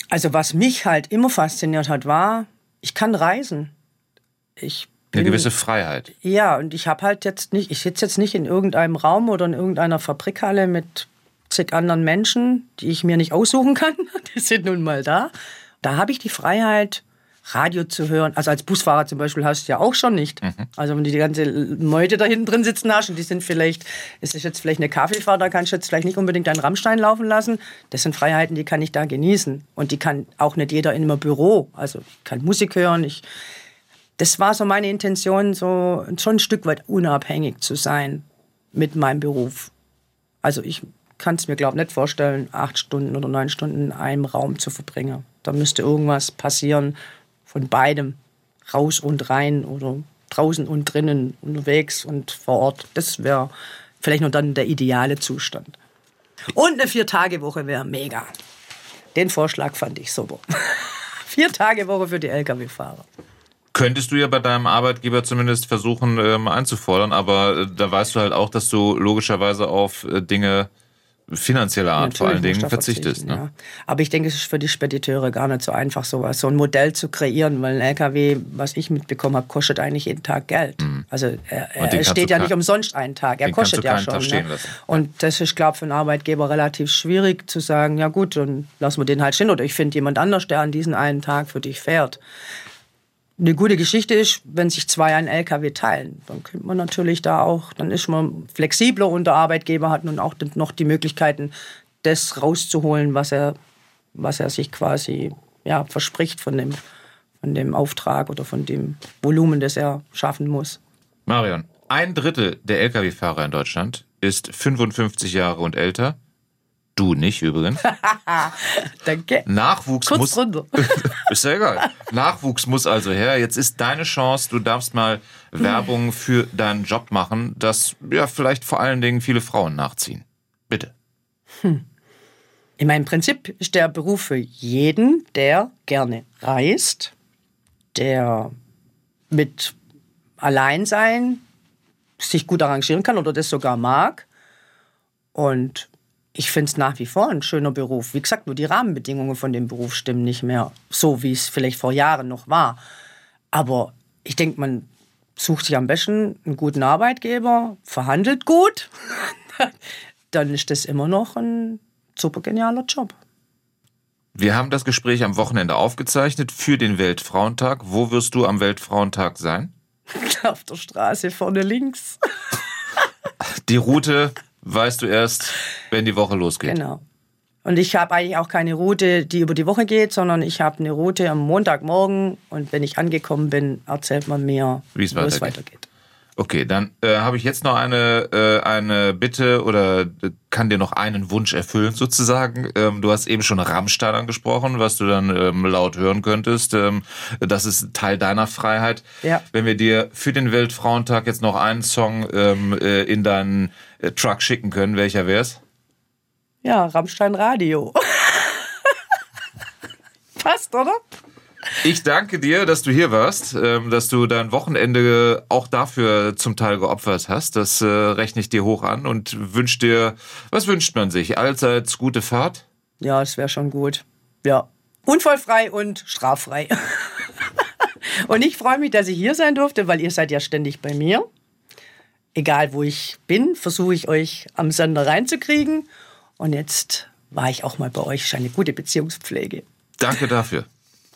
Also was mich halt immer fasziniert hat, war, ich kann reisen. Ich bin, eine gewisse Freiheit. Ja, und ich habe halt jetzt nicht, ich sitze jetzt nicht in irgendeinem Raum oder in irgendeiner Fabrikhalle mit zig anderen Menschen, die ich mir nicht aussuchen kann. Die sind nun mal da. Da habe ich die Freiheit, Radio zu hören. Also als Busfahrer zum Beispiel hast du ja auch schon nicht. Mhm. Also wenn du die ganze Meute da hinten drin sitzen hast und die sind vielleicht, es ist jetzt vielleicht eine Kaffeefahrt, da kannst du jetzt vielleicht nicht unbedingt einen Rammstein laufen lassen. Das sind Freiheiten, die kann ich da genießen. Und die kann auch nicht jeder in einem Büro. Also ich kann Musik hören. Ich, das war so meine Intention, so schon ein Stück weit unabhängig zu sein mit meinem Beruf. Also ich kann es mir, glaube ich, nicht vorstellen, acht Stunden oder neun Stunden in einem Raum zu verbringen. Da müsste irgendwas passieren von beidem. Raus und rein oder draußen und drinnen, unterwegs und vor Ort. Das wäre vielleicht nur dann der ideale Zustand. Und eine Vier-Tage-Woche wäre mega. Den Vorschlag fand ich super. Vier-Tage-Woche für die Lkw-Fahrer. Könntest du ja bei deinem Arbeitgeber zumindest versuchen ähm, einzufordern, aber äh, da weißt du halt auch, dass du logischerweise auf äh, Dinge finanzieller Art vor allen Dingen verzichtest. Ne? Ja. Aber ich denke, es ist für die Spediteure gar nicht so einfach, sowas, so ein Modell zu kreieren, weil ein LKW, was ich mitbekommen habe, kostet eigentlich jeden Tag Geld. Mhm. Also er, er steht ja nicht umsonst einen Tag, er kostet ja schon. Ne? Und das ist, glaube ich, für einen Arbeitgeber relativ schwierig zu sagen, ja gut, dann lassen wir den halt stehen oder ich finde jemand anders, der an diesen einen Tag für dich fährt. Eine gute Geschichte ist, wenn sich zwei einen LKW teilen, dann könnte man natürlich da auch, dann ist man flexibler und der Arbeitgeber hat nun auch noch die Möglichkeiten, das rauszuholen, was er, was er sich quasi ja, verspricht von dem, von dem Auftrag oder von dem Volumen, das er schaffen muss. Marion, ein Drittel der Lkw-Fahrer in Deutschland ist 55 Jahre und älter. Du nicht übrigens. Danke. Nachwuchs muss. ist ja egal. Nachwuchs muss also her. Jetzt ist deine Chance, du darfst mal Werbung für deinen Job machen, dass ja vielleicht vor allen Dingen viele Frauen nachziehen. Bitte. Hm. In meinem Prinzip ist der Beruf für jeden, der gerne reist, der mit Alleinsein sich gut arrangieren kann oder das sogar mag und ich finde es nach wie vor ein schöner Beruf. Wie gesagt, nur die Rahmenbedingungen von dem Beruf stimmen nicht mehr so, wie es vielleicht vor Jahren noch war. Aber ich denke, man sucht sich am besten einen guten Arbeitgeber, verhandelt gut, dann ist das immer noch ein super genialer Job. Wir haben das Gespräch am Wochenende aufgezeichnet für den Weltfrauentag. Wo wirst du am Weltfrauentag sein? Auf der Straße vorne links. Die Route weißt du erst, wenn die Woche losgeht. Genau. Und ich habe eigentlich auch keine Route, die über die Woche geht, sondern ich habe eine Route am Montagmorgen und wenn ich angekommen bin, erzählt man mir, wie es weitergeht. Okay, dann äh, habe ich jetzt noch eine, äh, eine Bitte oder äh, kann dir noch einen Wunsch erfüllen sozusagen. Ähm, du hast eben schon Rammstein angesprochen, was du dann ähm, laut hören könntest. Ähm, das ist Teil deiner Freiheit. Ja. Wenn wir dir für den Weltfrauentag jetzt noch einen Song ähm, äh, in deinen äh, Truck schicken können, welcher wär's? Ja, Rammstein Radio. Passt, oder? Ich danke dir, dass du hier warst, ähm, dass du dein Wochenende auch dafür zum Teil geopfert hast. Das äh, rechne ich dir hoch an und wünsche dir, was wünscht man sich? Allseits gute Fahrt? Ja, es wäre schon gut. Ja. Unfallfrei und straffrei. und ich freue mich, dass ich hier sein durfte, weil ihr seid ja ständig bei mir. Egal wo ich bin, versuche ich euch am Sender reinzukriegen. Und jetzt war ich auch mal bei euch. Eine gute Beziehungspflege. Danke dafür.